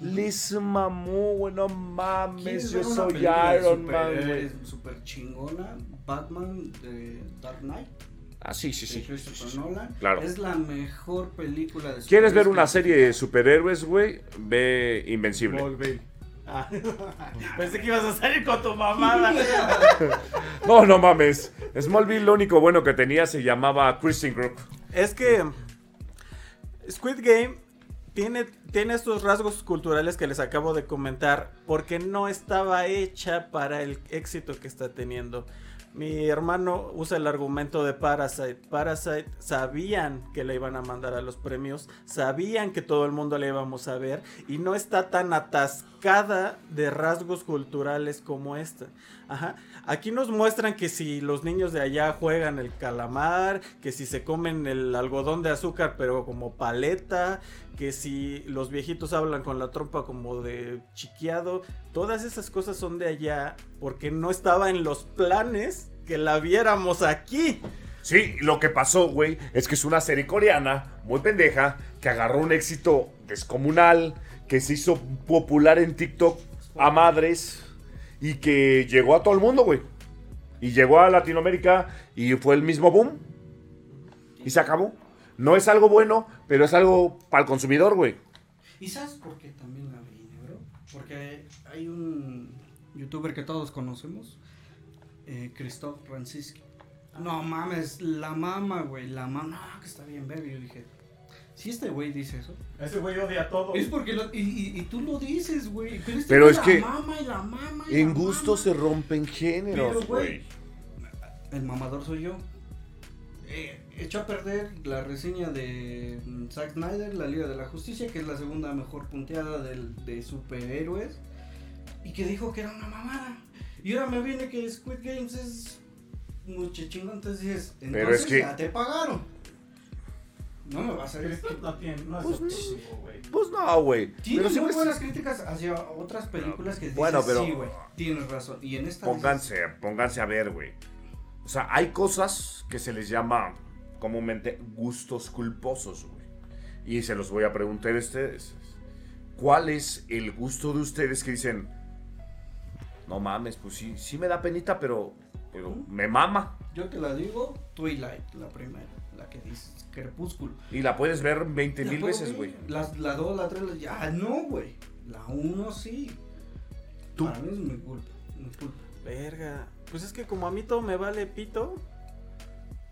Les mamó, güey, no mames, ¿Quieres yo soy Iron Man, güey. Super chingona, Batman de Dark Knight, Ah, sí, sí, sí. Christopher Nolan. Claro. Es la mejor película de ¿Quieres ver una serie de superhéroes, güey? Ve Invencible. Ah, [laughs] Pensé que ibas a salir con tu mamada. [laughs] No, no mames. Smallville lo único bueno que tenía se llamaba Christian Group. es que Squid Game tiene, tiene estos rasgos culturales que les acabo de comentar porque no estaba hecha para el éxito que está teniendo. Mi hermano usa el argumento de Parasite. Parasite sabían que le iban a mandar a los premios, sabían que todo el mundo le íbamos a ver y no está tan atascada de rasgos culturales como esta. Ajá. Aquí nos muestran que si los niños de allá juegan el calamar, que si se comen el algodón de azúcar pero como paleta, que si los viejitos hablan con la trompa como de chiqueado, todas esas cosas son de allá porque no estaba en los planes que la viéramos aquí. Sí, lo que pasó, güey, es que es una serie coreana, muy pendeja, que agarró un éxito descomunal, que se hizo popular en TikTok a madres y que llegó a todo el mundo, güey. Y llegó a Latinoamérica y fue el mismo boom. Y se acabó. No es algo bueno, pero es algo para el consumidor, güey. ¿Y sabes por qué también la vine, bro? Porque hay un youtuber que todos conocemos, eh, Christoph Francisco. No mames, la mama, güey, la mama, no, que está bien verga. Yo dije, si este güey dice eso, Ese güey odia todo. es porque lo- y, y- y tú lo dices, güey. Pero, este Pero es que la mama y la mama y En la gusto mama. se rompen Pero, géneros, güey, güey. El mamador soy yo. Eh, echó a perder la reseña de mm, Zack Snyder, la Liga de la Justicia, que es la segunda mejor punteada del- de superhéroes. Y que dijo que era una mamada. Y ahora me viene que Squid Games es mucho chingón. Entonces dices, Pero entonces es que- ya te pagaron. No me vas a decir. Esto no tiene, no es Pues güey. Pues no, güey. Tiene Pero muy güey, buenas críticas hacia otras películas que dices, Bueno, pero- sí, güey, tienes razón. Y en esta dices, Pónganse, pónganse a ver, güey. O sea, hay cosas que se les llama comúnmente gustos culposos, güey. Y se los voy a preguntar a ustedes. ¿Cuál es el gusto de ustedes que dicen, no mames, pues sí, sí me da penita, pero, pero me mama? Yo te la digo, Twilight, la primera, la que dices, Crepúsculo. Y la puedes ver 20 La mil veces, güey. La, la 2, la 3, la... Ya, no, güey. La 1 sí. Tú. Para mí es mi culpa. Mi culpa. Verga. Pues es que como a mí todo me vale pito,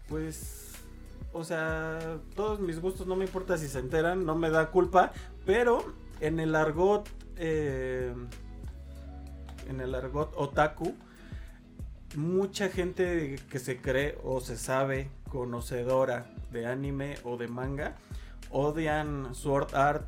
pues. O sea, todos mis gustos no me importa si se enteran, no me da culpa. Pero en el argot. eh, en el argot otaku. Mucha gente que se cree o se sabe conocedora de anime o de manga odian Sword Art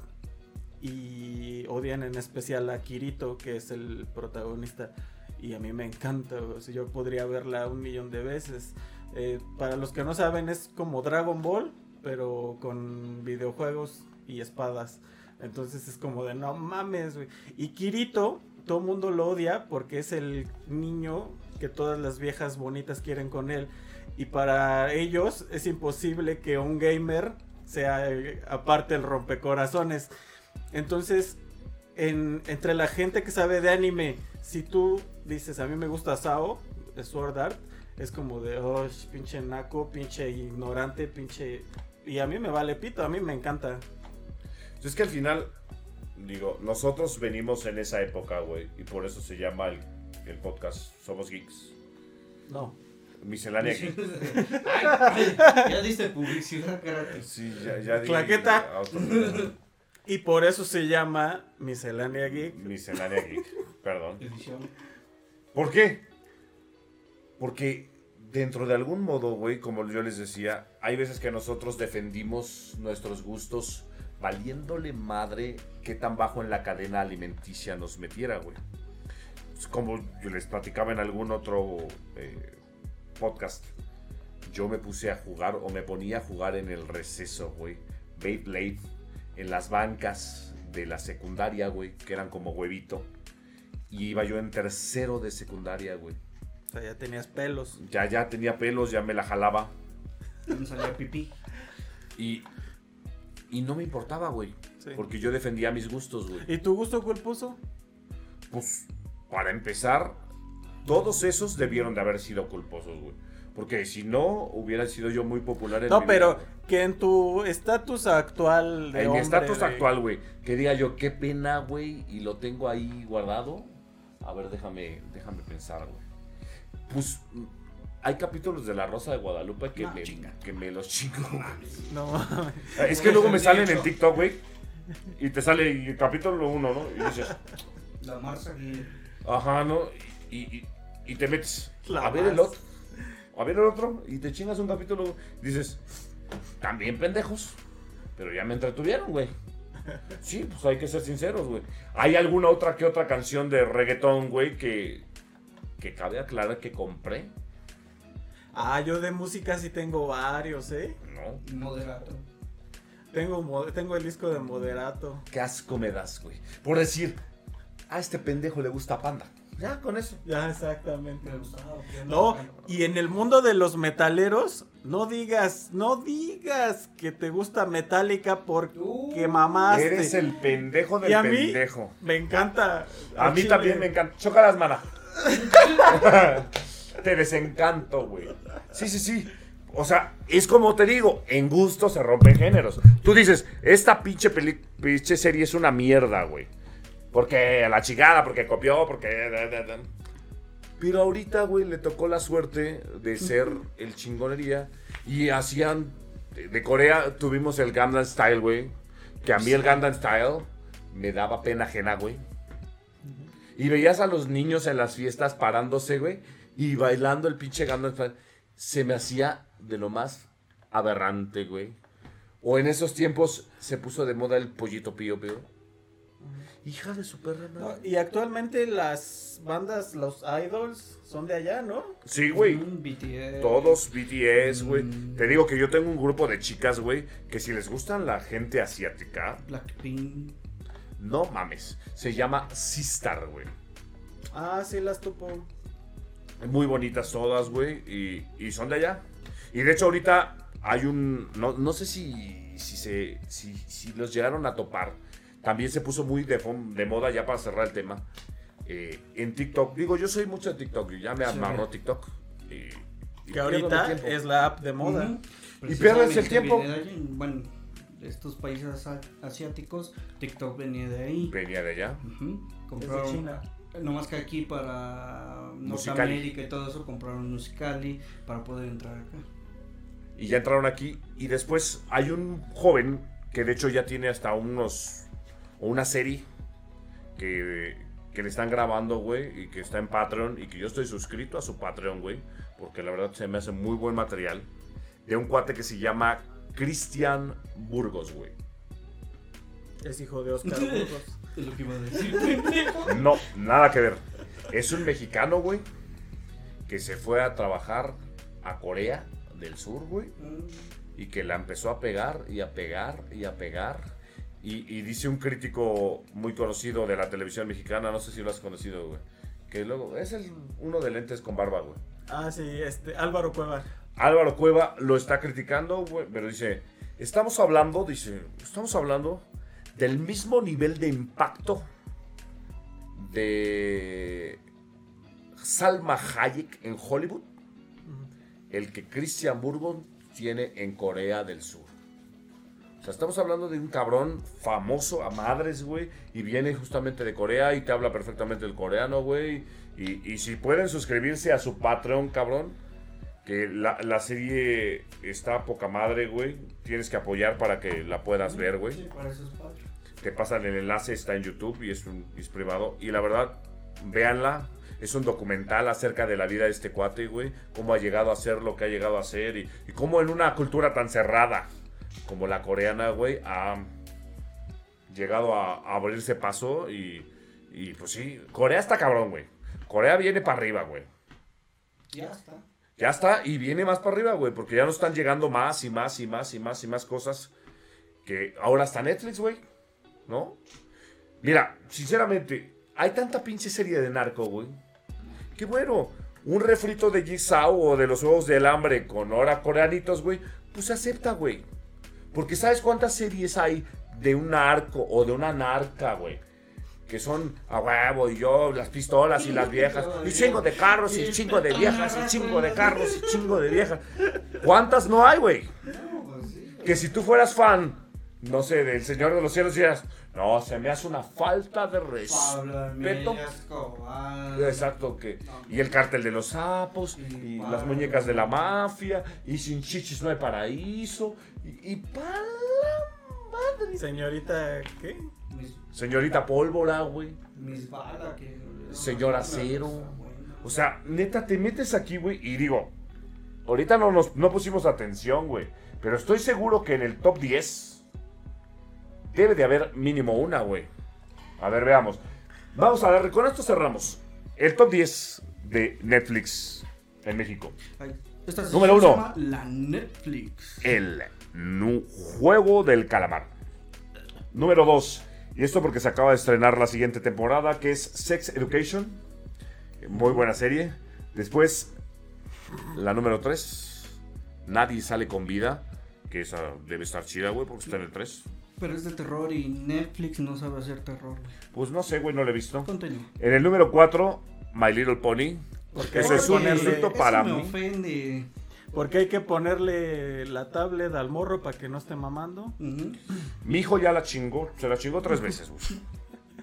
y odian en especial a Kirito, que es el protagonista. Y a mí me encanta, o sea, yo podría verla un millón de veces. Eh, para los que no saben, es como Dragon Ball, pero con videojuegos y espadas. Entonces es como de no mames, güey. Y Kirito, todo mundo lo odia porque es el niño que todas las viejas bonitas quieren con él. Y para ellos es imposible que un gamer sea aparte el rompecorazones. Entonces, en- entre la gente que sabe de anime, si tú dices a mí me gusta Sao, Sword Art, es como de, oh, pinche naco, pinche ignorante, pinche... Y a mí me vale pito, a mí me encanta. Es que al final, digo, nosotros venimos en esa época, güey. Y por eso se llama el, el podcast Somos Geeks. No. Miscelánea [laughs] ya diste publicidad gratis. Sí, ya, ya di Claqueta. auto- [laughs] Y por eso se llama Miscelánea Geek. Miscelánea Geek. Perdón. ¿Por qué? Porque dentro de algún modo, güey, como yo les decía, hay veces que nosotros defendimos nuestros gustos valiéndole madre qué tan bajo en la cadena alimenticia nos metiera, güey. Es Como yo les platicaba en algún otro eh, podcast, yo me puse a jugar o me ponía a jugar en el receso, güey. Beyblade, en las bancas de la secundaria, güey, que eran como huevito. Y iba yo en tercero de secundaria, güey. O sea, ya tenías pelos. Ya, ya tenía pelos, ya me la jalaba. Me salía pipí. Y, y no me importaba, güey. Sí. Porque yo defendía mis gustos, güey. ¿Y tu gusto cuál puso? Pues, para empezar, todos esos debieron de haber sido culposos, güey. Porque si no, hubiera sido yo muy popular en No, mi pero vida, güey. que en tu estatus actual de En mi hombre estatus de- actual, güey, que diga yo, qué pena, güey, y lo tengo ahí guardado. A ver, déjame, déjame pensar, güey. Pues, hay capítulos de La Rosa de Guadalupe que, No, me, chinga. que me los chingo. No, Es que luego me salen en TikTok, güey, y te sale el capítulo uno, ¿no? Y dices, La Marsa y ajá, ¿no? Y, y- y te metes La a ver el otro, a ver el otro, y te chingas un capítulo, dices, también pendejos, pero ya me entretuvieron, güey. [laughs] Sí, pues hay que ser sinceros, güey. Hay alguna otra que otra canción de reggaetón, güey, que, que cabe aclarar que compré, Ah, yo de música sí tengo varios, ¿eh? ¿no? moderato. Tengo, tengo el disco de Moderato. Qué asco me das, güey. Por decir, a este pendejo le gusta Panda. Ya, con eso. Ya, exactamente. Me gustaba. porque No, y en el mundo de los metaleros, no digas, no digas que te gusta Metallica porque Uh, mamaste. Eres el pendejo del Y a mí pendejo. me encanta. A mí chile. también me encanta. Choca las manos. [laughs] te desencanto, güey. Sí, sí, sí. O sea, es como te digo, en gusto se rompen géneros. Tú dices, esta pinche, peli- pinche serie es una mierda, güey. Porque a la chingada, porque copió, porque... Pero ahorita, güey, le tocó la suerte de ser el chingonería. Y hacían... De de Corea tuvimos el Gangnam Style, güey. Que a mí el Gangnam Style me daba pena ajena, güey. Y veías a los niños en las fiestas parándose, güey, y bailando el pinche Gangnam Style. Se me hacía de lo más aberrante, güey. O en esos tiempos se puso de moda el pollito pío pío. Hija de su perra No, y actualmente las bandas, los idols, son de allá, ¿no? Sí, güey. Mm, BTS. Todos BTS, güey. Mm. Te digo que yo tengo un grupo de chicas, güey, que si les gustan la gente asiática, Blackpink. no mames. Se llama Sistar, güey. Ah, sí, las topo. Muy bonitas todas, güey. Y, y son de allá. Y de hecho ahorita hay un... No, no sé si, si, se, si, si los llegaron a topar. También se puso muy de, moda ya para cerrar el tema. eh, en TikTok. Digo, yo soy mucho de TikTok. Ya me Sí. amarró TikTok. Y Que ahorita es la app de moda. Y pierdes el tiempo. viene de allí. Bueno, de estos países asi- asiáticos, TikTok venía de ahí. Venía de allá. Ujú. Es de Compraron, China. no más que aquí para. Norteamérica y todo eso, compraron Musicali para poder entrar acá. Y ya entraron aquí. Y después hay un joven que de hecho ya tiene hasta unos. O una serie que, que le están grabando, güey. Y que está en Patreon. Y que yo estoy suscrito a su Patreon, güey. Porque la verdad se me hace muy buen material. De un cuate que se llama Cristian Burgos, güey. Es hijo de Oscar [laughs] Burgos. Es lo que iba a decir. [laughs] No, nada que ver. Es un mexicano, güey. Que se fue a trabajar a Corea del Sur, güey. y que la empezó a pegar y a pegar y a pegar. Y, y dice un crítico muy conocido de la televisión mexicana, no sé si lo has conocido, güey, que luego es el, uno de lentes con barba, güey. Ah, sí, este, Álvaro Cueva. Álvaro Cueva lo está criticando, güey, pero dice, estamos hablando, dice, estamos hablando del mismo nivel de impacto de Salma Hayek en Hollywood, el que Christian Burgon tiene en Corea del Sur. Sea, estamos hablando de un cabrón famoso a madres, güey, y viene justamente de Corea y te habla perfectamente el coreano, güey. Y, y si pueden suscribirse a su Patreon, cabrón, que la, la serie está poca madre, güey. Tienes que apoyar para que la puedas ver, güey. Sí, para eso es padre. Te pasan el enlace, está en YouTube y es, un, es privado. Y la verdad, véanla. Es un documental acerca de la vida de este cuate, güey. Cómo ha llegado a ser lo que ha llegado a ser. Y, y cómo en una cultura tan cerrada como la coreana, güey, ha llegado a, a abrirse paso. Y, y pues sí, Corea está cabrón, güey. Corea viene para arriba, güey. Ya está. Ya está, y viene más para arriba, güey, porque ya nos están llegando más y más y más y más y más cosas que ahora está Netflix, güey, ¿no? Mira, sinceramente, hay tanta pinche serie de narco, güey, que bueno, un refrito de Jigsaw o de los huevos del hambre con ahora coreanitos, güey, pues se acepta, güey. Porque ¿sabes cuántas series hay de un narco o de una narca, güey? Que son a huevo y yo, las pistolas y las viejas, y chingo de carros y chingo de viejas y chingo de carros y chingo de viejas. ¿Cuántas no hay, güey? Que si tú fueras fan, no sé, del Señor de los Cielos, dirías, no, se me hace una falta de respeto. Exacto, que y el cártel de los sapos, y las muñecas de la mafia, y sin chichis no hay paraíso, y, y pa' la madre. Señorita, ¿qué? Señorita Pólvora, güey. mis balas que. Señor Una Acero. cosa buena. O sea, neta, te metes aquí, güey, y digo, ahorita no nos no pusimos atención, güey, pero estoy seguro que en el top 10 debe de haber mínimo una, güey. A ver, veamos. Vamos a ver, con esto cerramos. El top 10 de Netflix en México. Esta Número se uno. llama La Netflix. El juego del calamar. Número 2. Y esto porque se acaba de estrenar la siguiente temporada, que es Sex Education. Muy buena serie. Después, la número 3. Nadie sale con vida. Que esa debe estar chida, güey, porque está en el 3. Pero es de terror y Netflix no sabe hacer terror. güey. Pues no sé, güey, no lo he visto. Continúa. En el número 4, My Little Pony. Porque es un insulto para me mí. ofende. Porque hay que ponerle la tablet al morro para que no esté mamando. Mi hijo ya la chingó. Se la chingó tres veces, güey.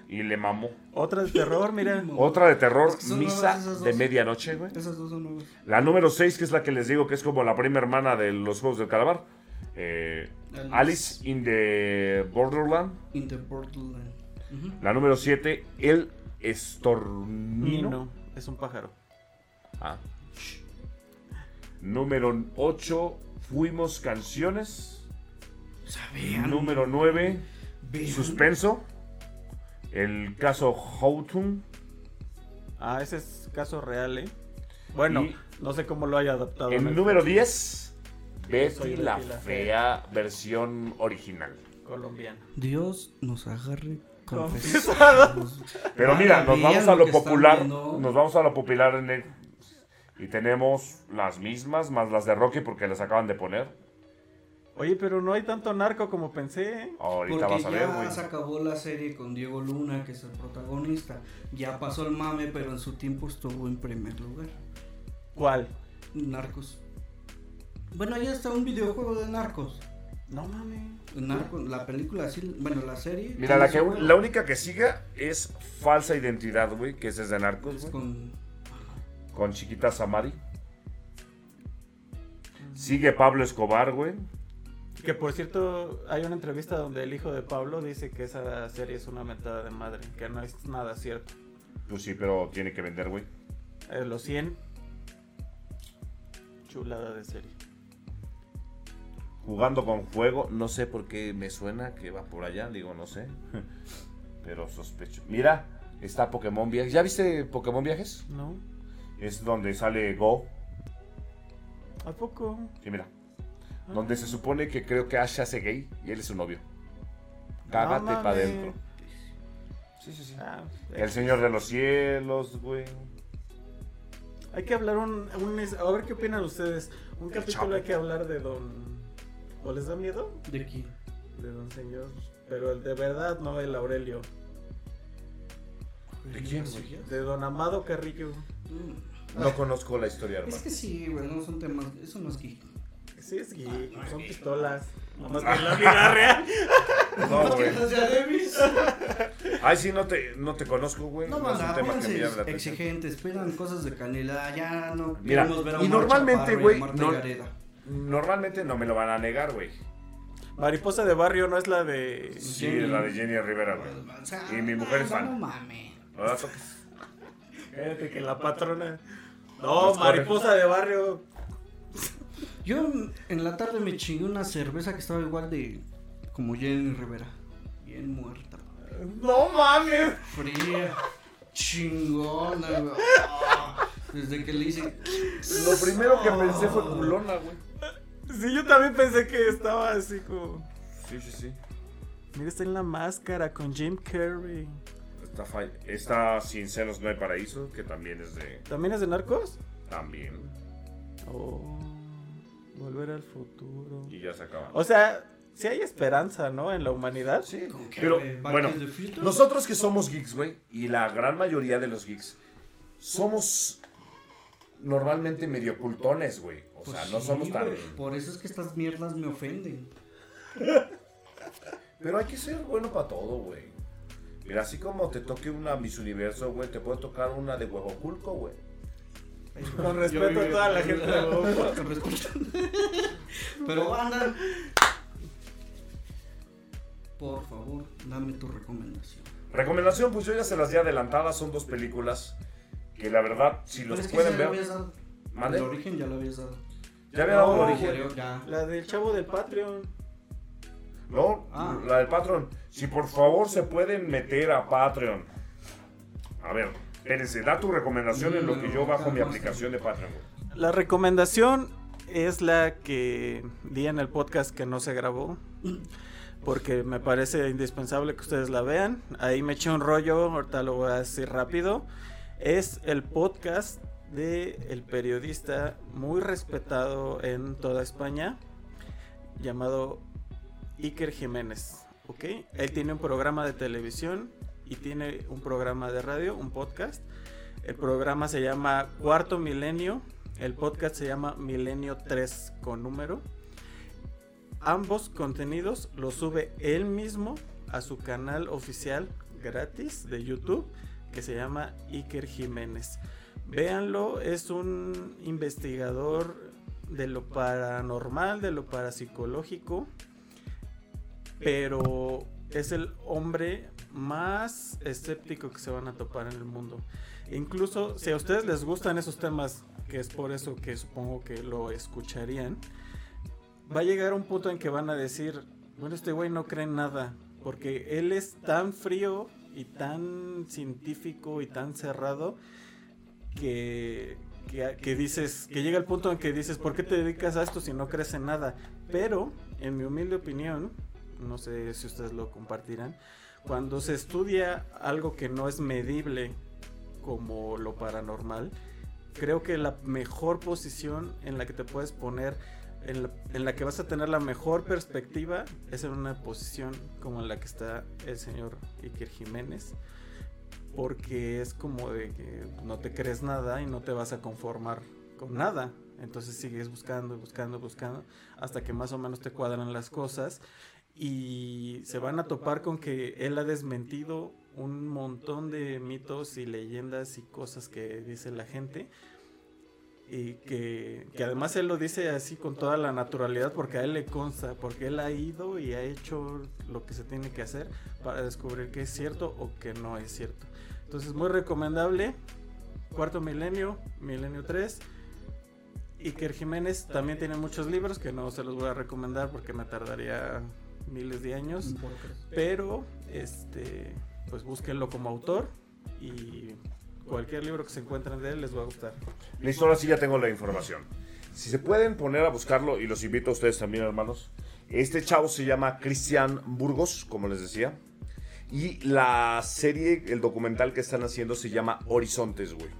Y le mamó. Otra de terror, mira. Otra de terror, Es que Misa de medianoche, güey. Esas dos son nuevas. La número 6, que es la que les digo que es como la prima hermana de los Juegos del Calamar. Eh, Alice. Alice in the Borderland. In the Borderland. Ujú. La número 7, El Estornino. Nino, es un pájaro. Ah. Número 8, Fuimos Canciones. Sabían. Número 9, Vean. Suspenso. El caso Houghton. Ah, ese es caso real, ¿eh? Bueno, Y- no sé cómo lo haya adaptado. El número 10, Betty la la Fea, versión original. colombiano. Dios nos agarre Confesados. [laughs] Pero mira, nos vamos a lo popular. Nos vamos a lo popular en el- Y tenemos las mismas, más las de Rocky porque las acaban de poner. Oye, pero no hay tanto narco como pensé. Ahorita Porque vas a ver, ya güey. se acabó la serie con Diego Luna, que es el protagonista. Ya pasó el mame, pero en su tiempo estuvo en primer lugar. ¿Cuál? Narcos. Bueno, ya está un videojuego de Narcos. No mames. Narcos, la película, sí, bueno, la serie. Mira, la, que, única que siga es Falsa Identidad, güey, que es de Narcos, Es güey. con Con Chiquita Samari. Sigue Pablo Escobar, güey. Que por cierto, hay una entrevista donde el hijo de Pablo dice que esa serie es una mentada de madre, que no es nada cierto. Pues sí, pero tiene que vender, güey. Eh, los 100. Chulada de serie. Jugando con fuego, no sé por qué me suena que va por allá, digo, no sé. [laughs] Pero sospecho. Mira, está Pokémon Viajes. ¿Ya viste Pokémon Viajes? ¿No? Es donde sale Go. ¿A poco? Sí, mira. Donde se supone que creo que Ash hace gay y él es su novio. Cágate No para adentro. Sí, sí, sí. Ah, El Señor de los Cielos, güey. Hay que hablar un, un A ver qué opinan ustedes. Un El capítulo hay que hablar de Don. ¿O les da miedo? de aquí. De Don Señor. Pero el de verdad, no el Aurelio. ¿De quién, güey? De Don Amado Carrillo. Mm. No conozco la historia, hermano. Es que sí, güey, no son temas, eso no es geek. Sí, es geek, son pistolas. Nomás que en la vida real. [laughs] No, güey. Ay, sí, no te, no te conozco, güey. No, No, es un manda, tema que me pónganse llame la atención. exigentes, pidan cosas de canela, ya no Mira, ver a y normalmente, güey, no-. Normalmente no me lo van a negar, güey. Mariposa de barrio no es la de. Sí, la de Jenny Rivera, güey. O sea, Y mi mujer es fan. No mames. No la toques. Fíjate que la patrona. No, mariposa de barrio. Yo en la tarde me chingué una cerveza que estaba igual de como Jenny Rivera. Bien muerta. No mames. Fría. Chingona, güey. [laughs] Desde que le hice. Lo primero que pensé fue culona, güey. Sí, yo también pensé que estaba así como. Sí, sí, sí. Mira, está en la máscara con Jim Carrey. Está, está Sin Senos No hay Paraíso, que también es de... ¿También es de narcos? También. Oh. Volver al futuro. Y ya se acaba. O sea, sí hay esperanza, ¿no? En la humanidad. Sí, que, pero bueno, nosotros que somos geeks, güey, y la gran mayoría de los geeks, somos normalmente medio cultones, güey. O Pues sea, no sí, somos tan... Por eso es que estas mierdas me ofenden. [laughs] Pero hay que ser bueno para todo, güey. Mira, así como te toque una Miss Universo, güey, te puede tocar una de huevo culco, güey. Con respeto a toda la gente de Boca. [laughs] Con respeto. [laughs] Pero anda. Por favor, dame tu recomendación. Recomendación, pues yo ya se las di adelantadas, son dos películas que la verdad, si los pueden ver... El origen ya lo habías dado. Ya había dado el origen. La del chavo del Patreon. No, Ah. la del Patreon. Si por favor se pueden meter a Patreon. A ver, espérense, da tu recomendación en lo que yo bajo mi aplicación de Patreon. La recomendación es la que di en el podcast que no se grabó. Porque me parece indispensable que ustedes la vean. Ahí me eché un rollo, ahorita lo voy a decir rápido. Es el podcast de el periodista muy respetado en toda España, llamado Iker Jiménez. ¿ok? Él tiene un programa de televisión y tiene un programa de radio, un podcast. El programa se llama Cuarto Milenio. El podcast se llama Milenio 3 con número. Ambos contenidos los sube él mismo a su canal oficial gratis de YouTube que se llama Iker Jiménez. Véanlo, es un investigador de lo paranormal, de lo parapsicológico, pero es el hombre más escéptico que se van a topar en el mundo. Incluso si a ustedes les gustan esos temas, que es por eso que supongo que lo escucharían, va a llegar un punto en que van a decir, bueno, este güey no cree en nada, porque él es tan frío y tan científico y tan cerrado que, que, dices, que llega el punto en que dices, ¿por qué te dedicas a esto si no crees en nada? Pero, en mi humilde opinión, no sé si ustedes lo compartirán, cuando se estudia algo que no es medible como lo paranormal, creo que la mejor posición en la que te puedes poner, en la, en la que vas a tener la mejor perspectiva, es en una posición como en la que está el señor Iker Jiménez. Porque es como de que no te crees nada y no te vas a conformar con nada. Entonces sigues buscando, buscando, buscando, hasta que más o menos te cuadran las cosas. Y se van a topar con que él ha desmentido un montón de mitos y leyendas y cosas que dice la gente. Y que, además él lo dice así con toda la naturalidad porque a él le consta, porque él ha ido y ha hecho lo que se tiene que hacer para descubrir que es cierto o que no es cierto. Entonces, muy recomendable. Cuarto Milenio, Milenio 3. Iker Jiménez también tiene muchos libros que no se los voy a recomendar porque me tardaría miles de años. Pero, este, pues búsquenlo como autor y cualquier libro que se encuentren de él les va a gustar. Listo, ahora sí ya tengo la información. Si se pueden poner a buscarlo, y los invito a ustedes también, hermanos. Este chavo se llama Cristian Burgos, como les decía. Y la serie, el documental que están haciendo se llama Horizontes, güey.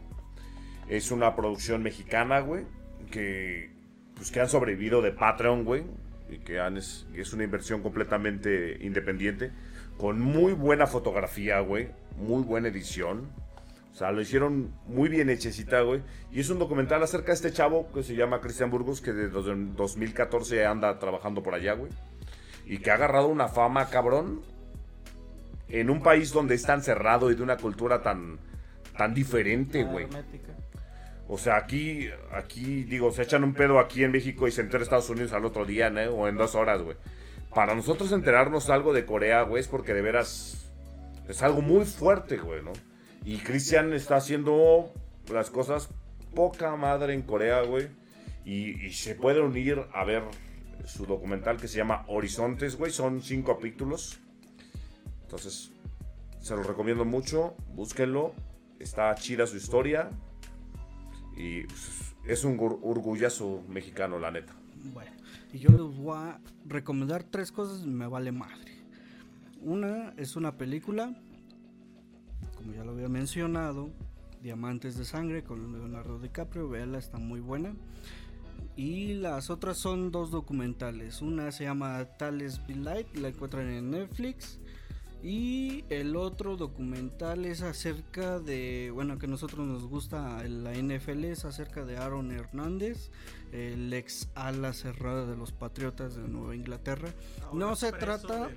Es una producción mexicana, güey. Que, pues, que han sobrevivido de Patreon, güey. Y que es, es una inversión completamente independiente. Con muy buena fotografía, güey. Muy buena edición. O sea, lo hicieron muy bien hechecita, güey. Y es un documental acerca de este chavo que se llama Cristian Burgos, que desde 2014 anda trabajando por allá, güey. Y que ha agarrado una fama, cabrón, en un país donde es tan cerrado y de una cultura tan, tan diferente, güey. O sea, aquí, aquí, digo, se echan un pedo aquí en México y se entera Estados Unidos al otro día, ¿no? O en dos horas, güey. Para nosotros enterarnos algo de Corea, güey, es porque de veras es algo muy fuerte, güey, ¿no? Y Cristian está haciendo las cosas poca madre en Corea, güey. Y, y, se puede unir a ver su documental que se llama Horizontes, güey. Son cinco capítulos. Entonces, se lo recomiendo mucho. Búsquenlo. Está chida su historia. Y pues, es un orgullazo mexicano, la neta. Bueno, y yo les voy a recomendar tres cosas me vale madre. Una es una película como ya lo había mencionado, Diamantes de Sangre con Leonardo DiCaprio, véala, está muy buena. Y las otras son dos documentales. Una se llama Tales Be Light, la encuentran en Netflix. Y el otro documental es acerca de, bueno, que a nosotros nos gusta la NFL, es acerca de Aaron Hernández, el ex ala cerrada de los Patriotas de Nueva Inglaterra. no se trata...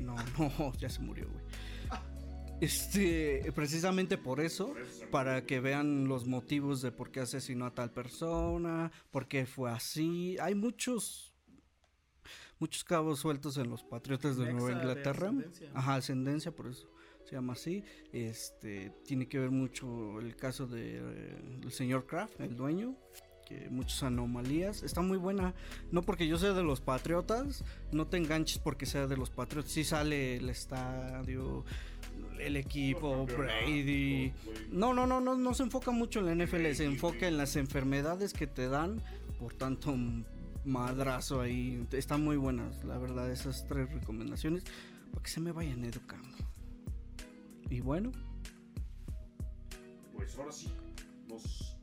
No, no, [laughs] ya se murió, güey. Este, precisamente por eso, para que vean los motivos de por qué asesinó a tal persona, por qué fue así. Hay muchos muchos cabos sueltos en los Patriotas de Nueva Inglaterra. Ajá, ascendencia, por eso se llama así. Este, tiene que ver mucho el caso de eh, el señor Kraft, el dueño, que muchas anomalías. Está muy buena, no porque yo sea de los Patriotas, no te enganches porque sea de los Patriotas. Sí sale el estadio el equipo, Brady. No, no, no, no, no se enfoca mucho en la NFL, se enfoca en las enfermedades que te dan, por tanto, madrazo ahí. Están muy buenas, la verdad, esas tres recomendaciones, para que se me vayan educando. Y bueno. Pues ahora sí, nos...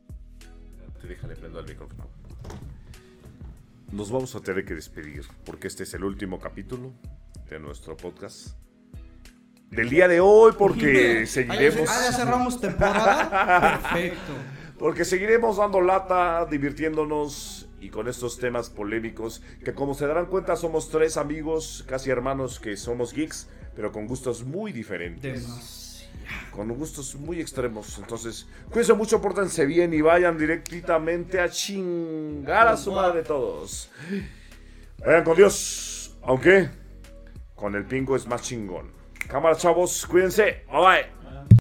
Te déjale prendo el micrófono. Nos vamos a tener que despedir, porque este es el último capítulo de nuestro podcast del día de hoy porque [laughs] seguiremos. Ah, ya cerramos temporada. [laughs] Perfecto. Porque seguiremos dando lata, divirtiéndonos y con estos temas polémicos que como se darán cuenta somos tres amigos, casi hermanos que somos geeks, pero con gustos muy diferentes. Con gustos muy extremos. Entonces, cuídense mucho, pórtense bien y vayan directamente a chingar a su madre todos. Vayan con Dios. Aunque con el pingo es más chingón. Cámara, chavos, cuídense. Bye bye.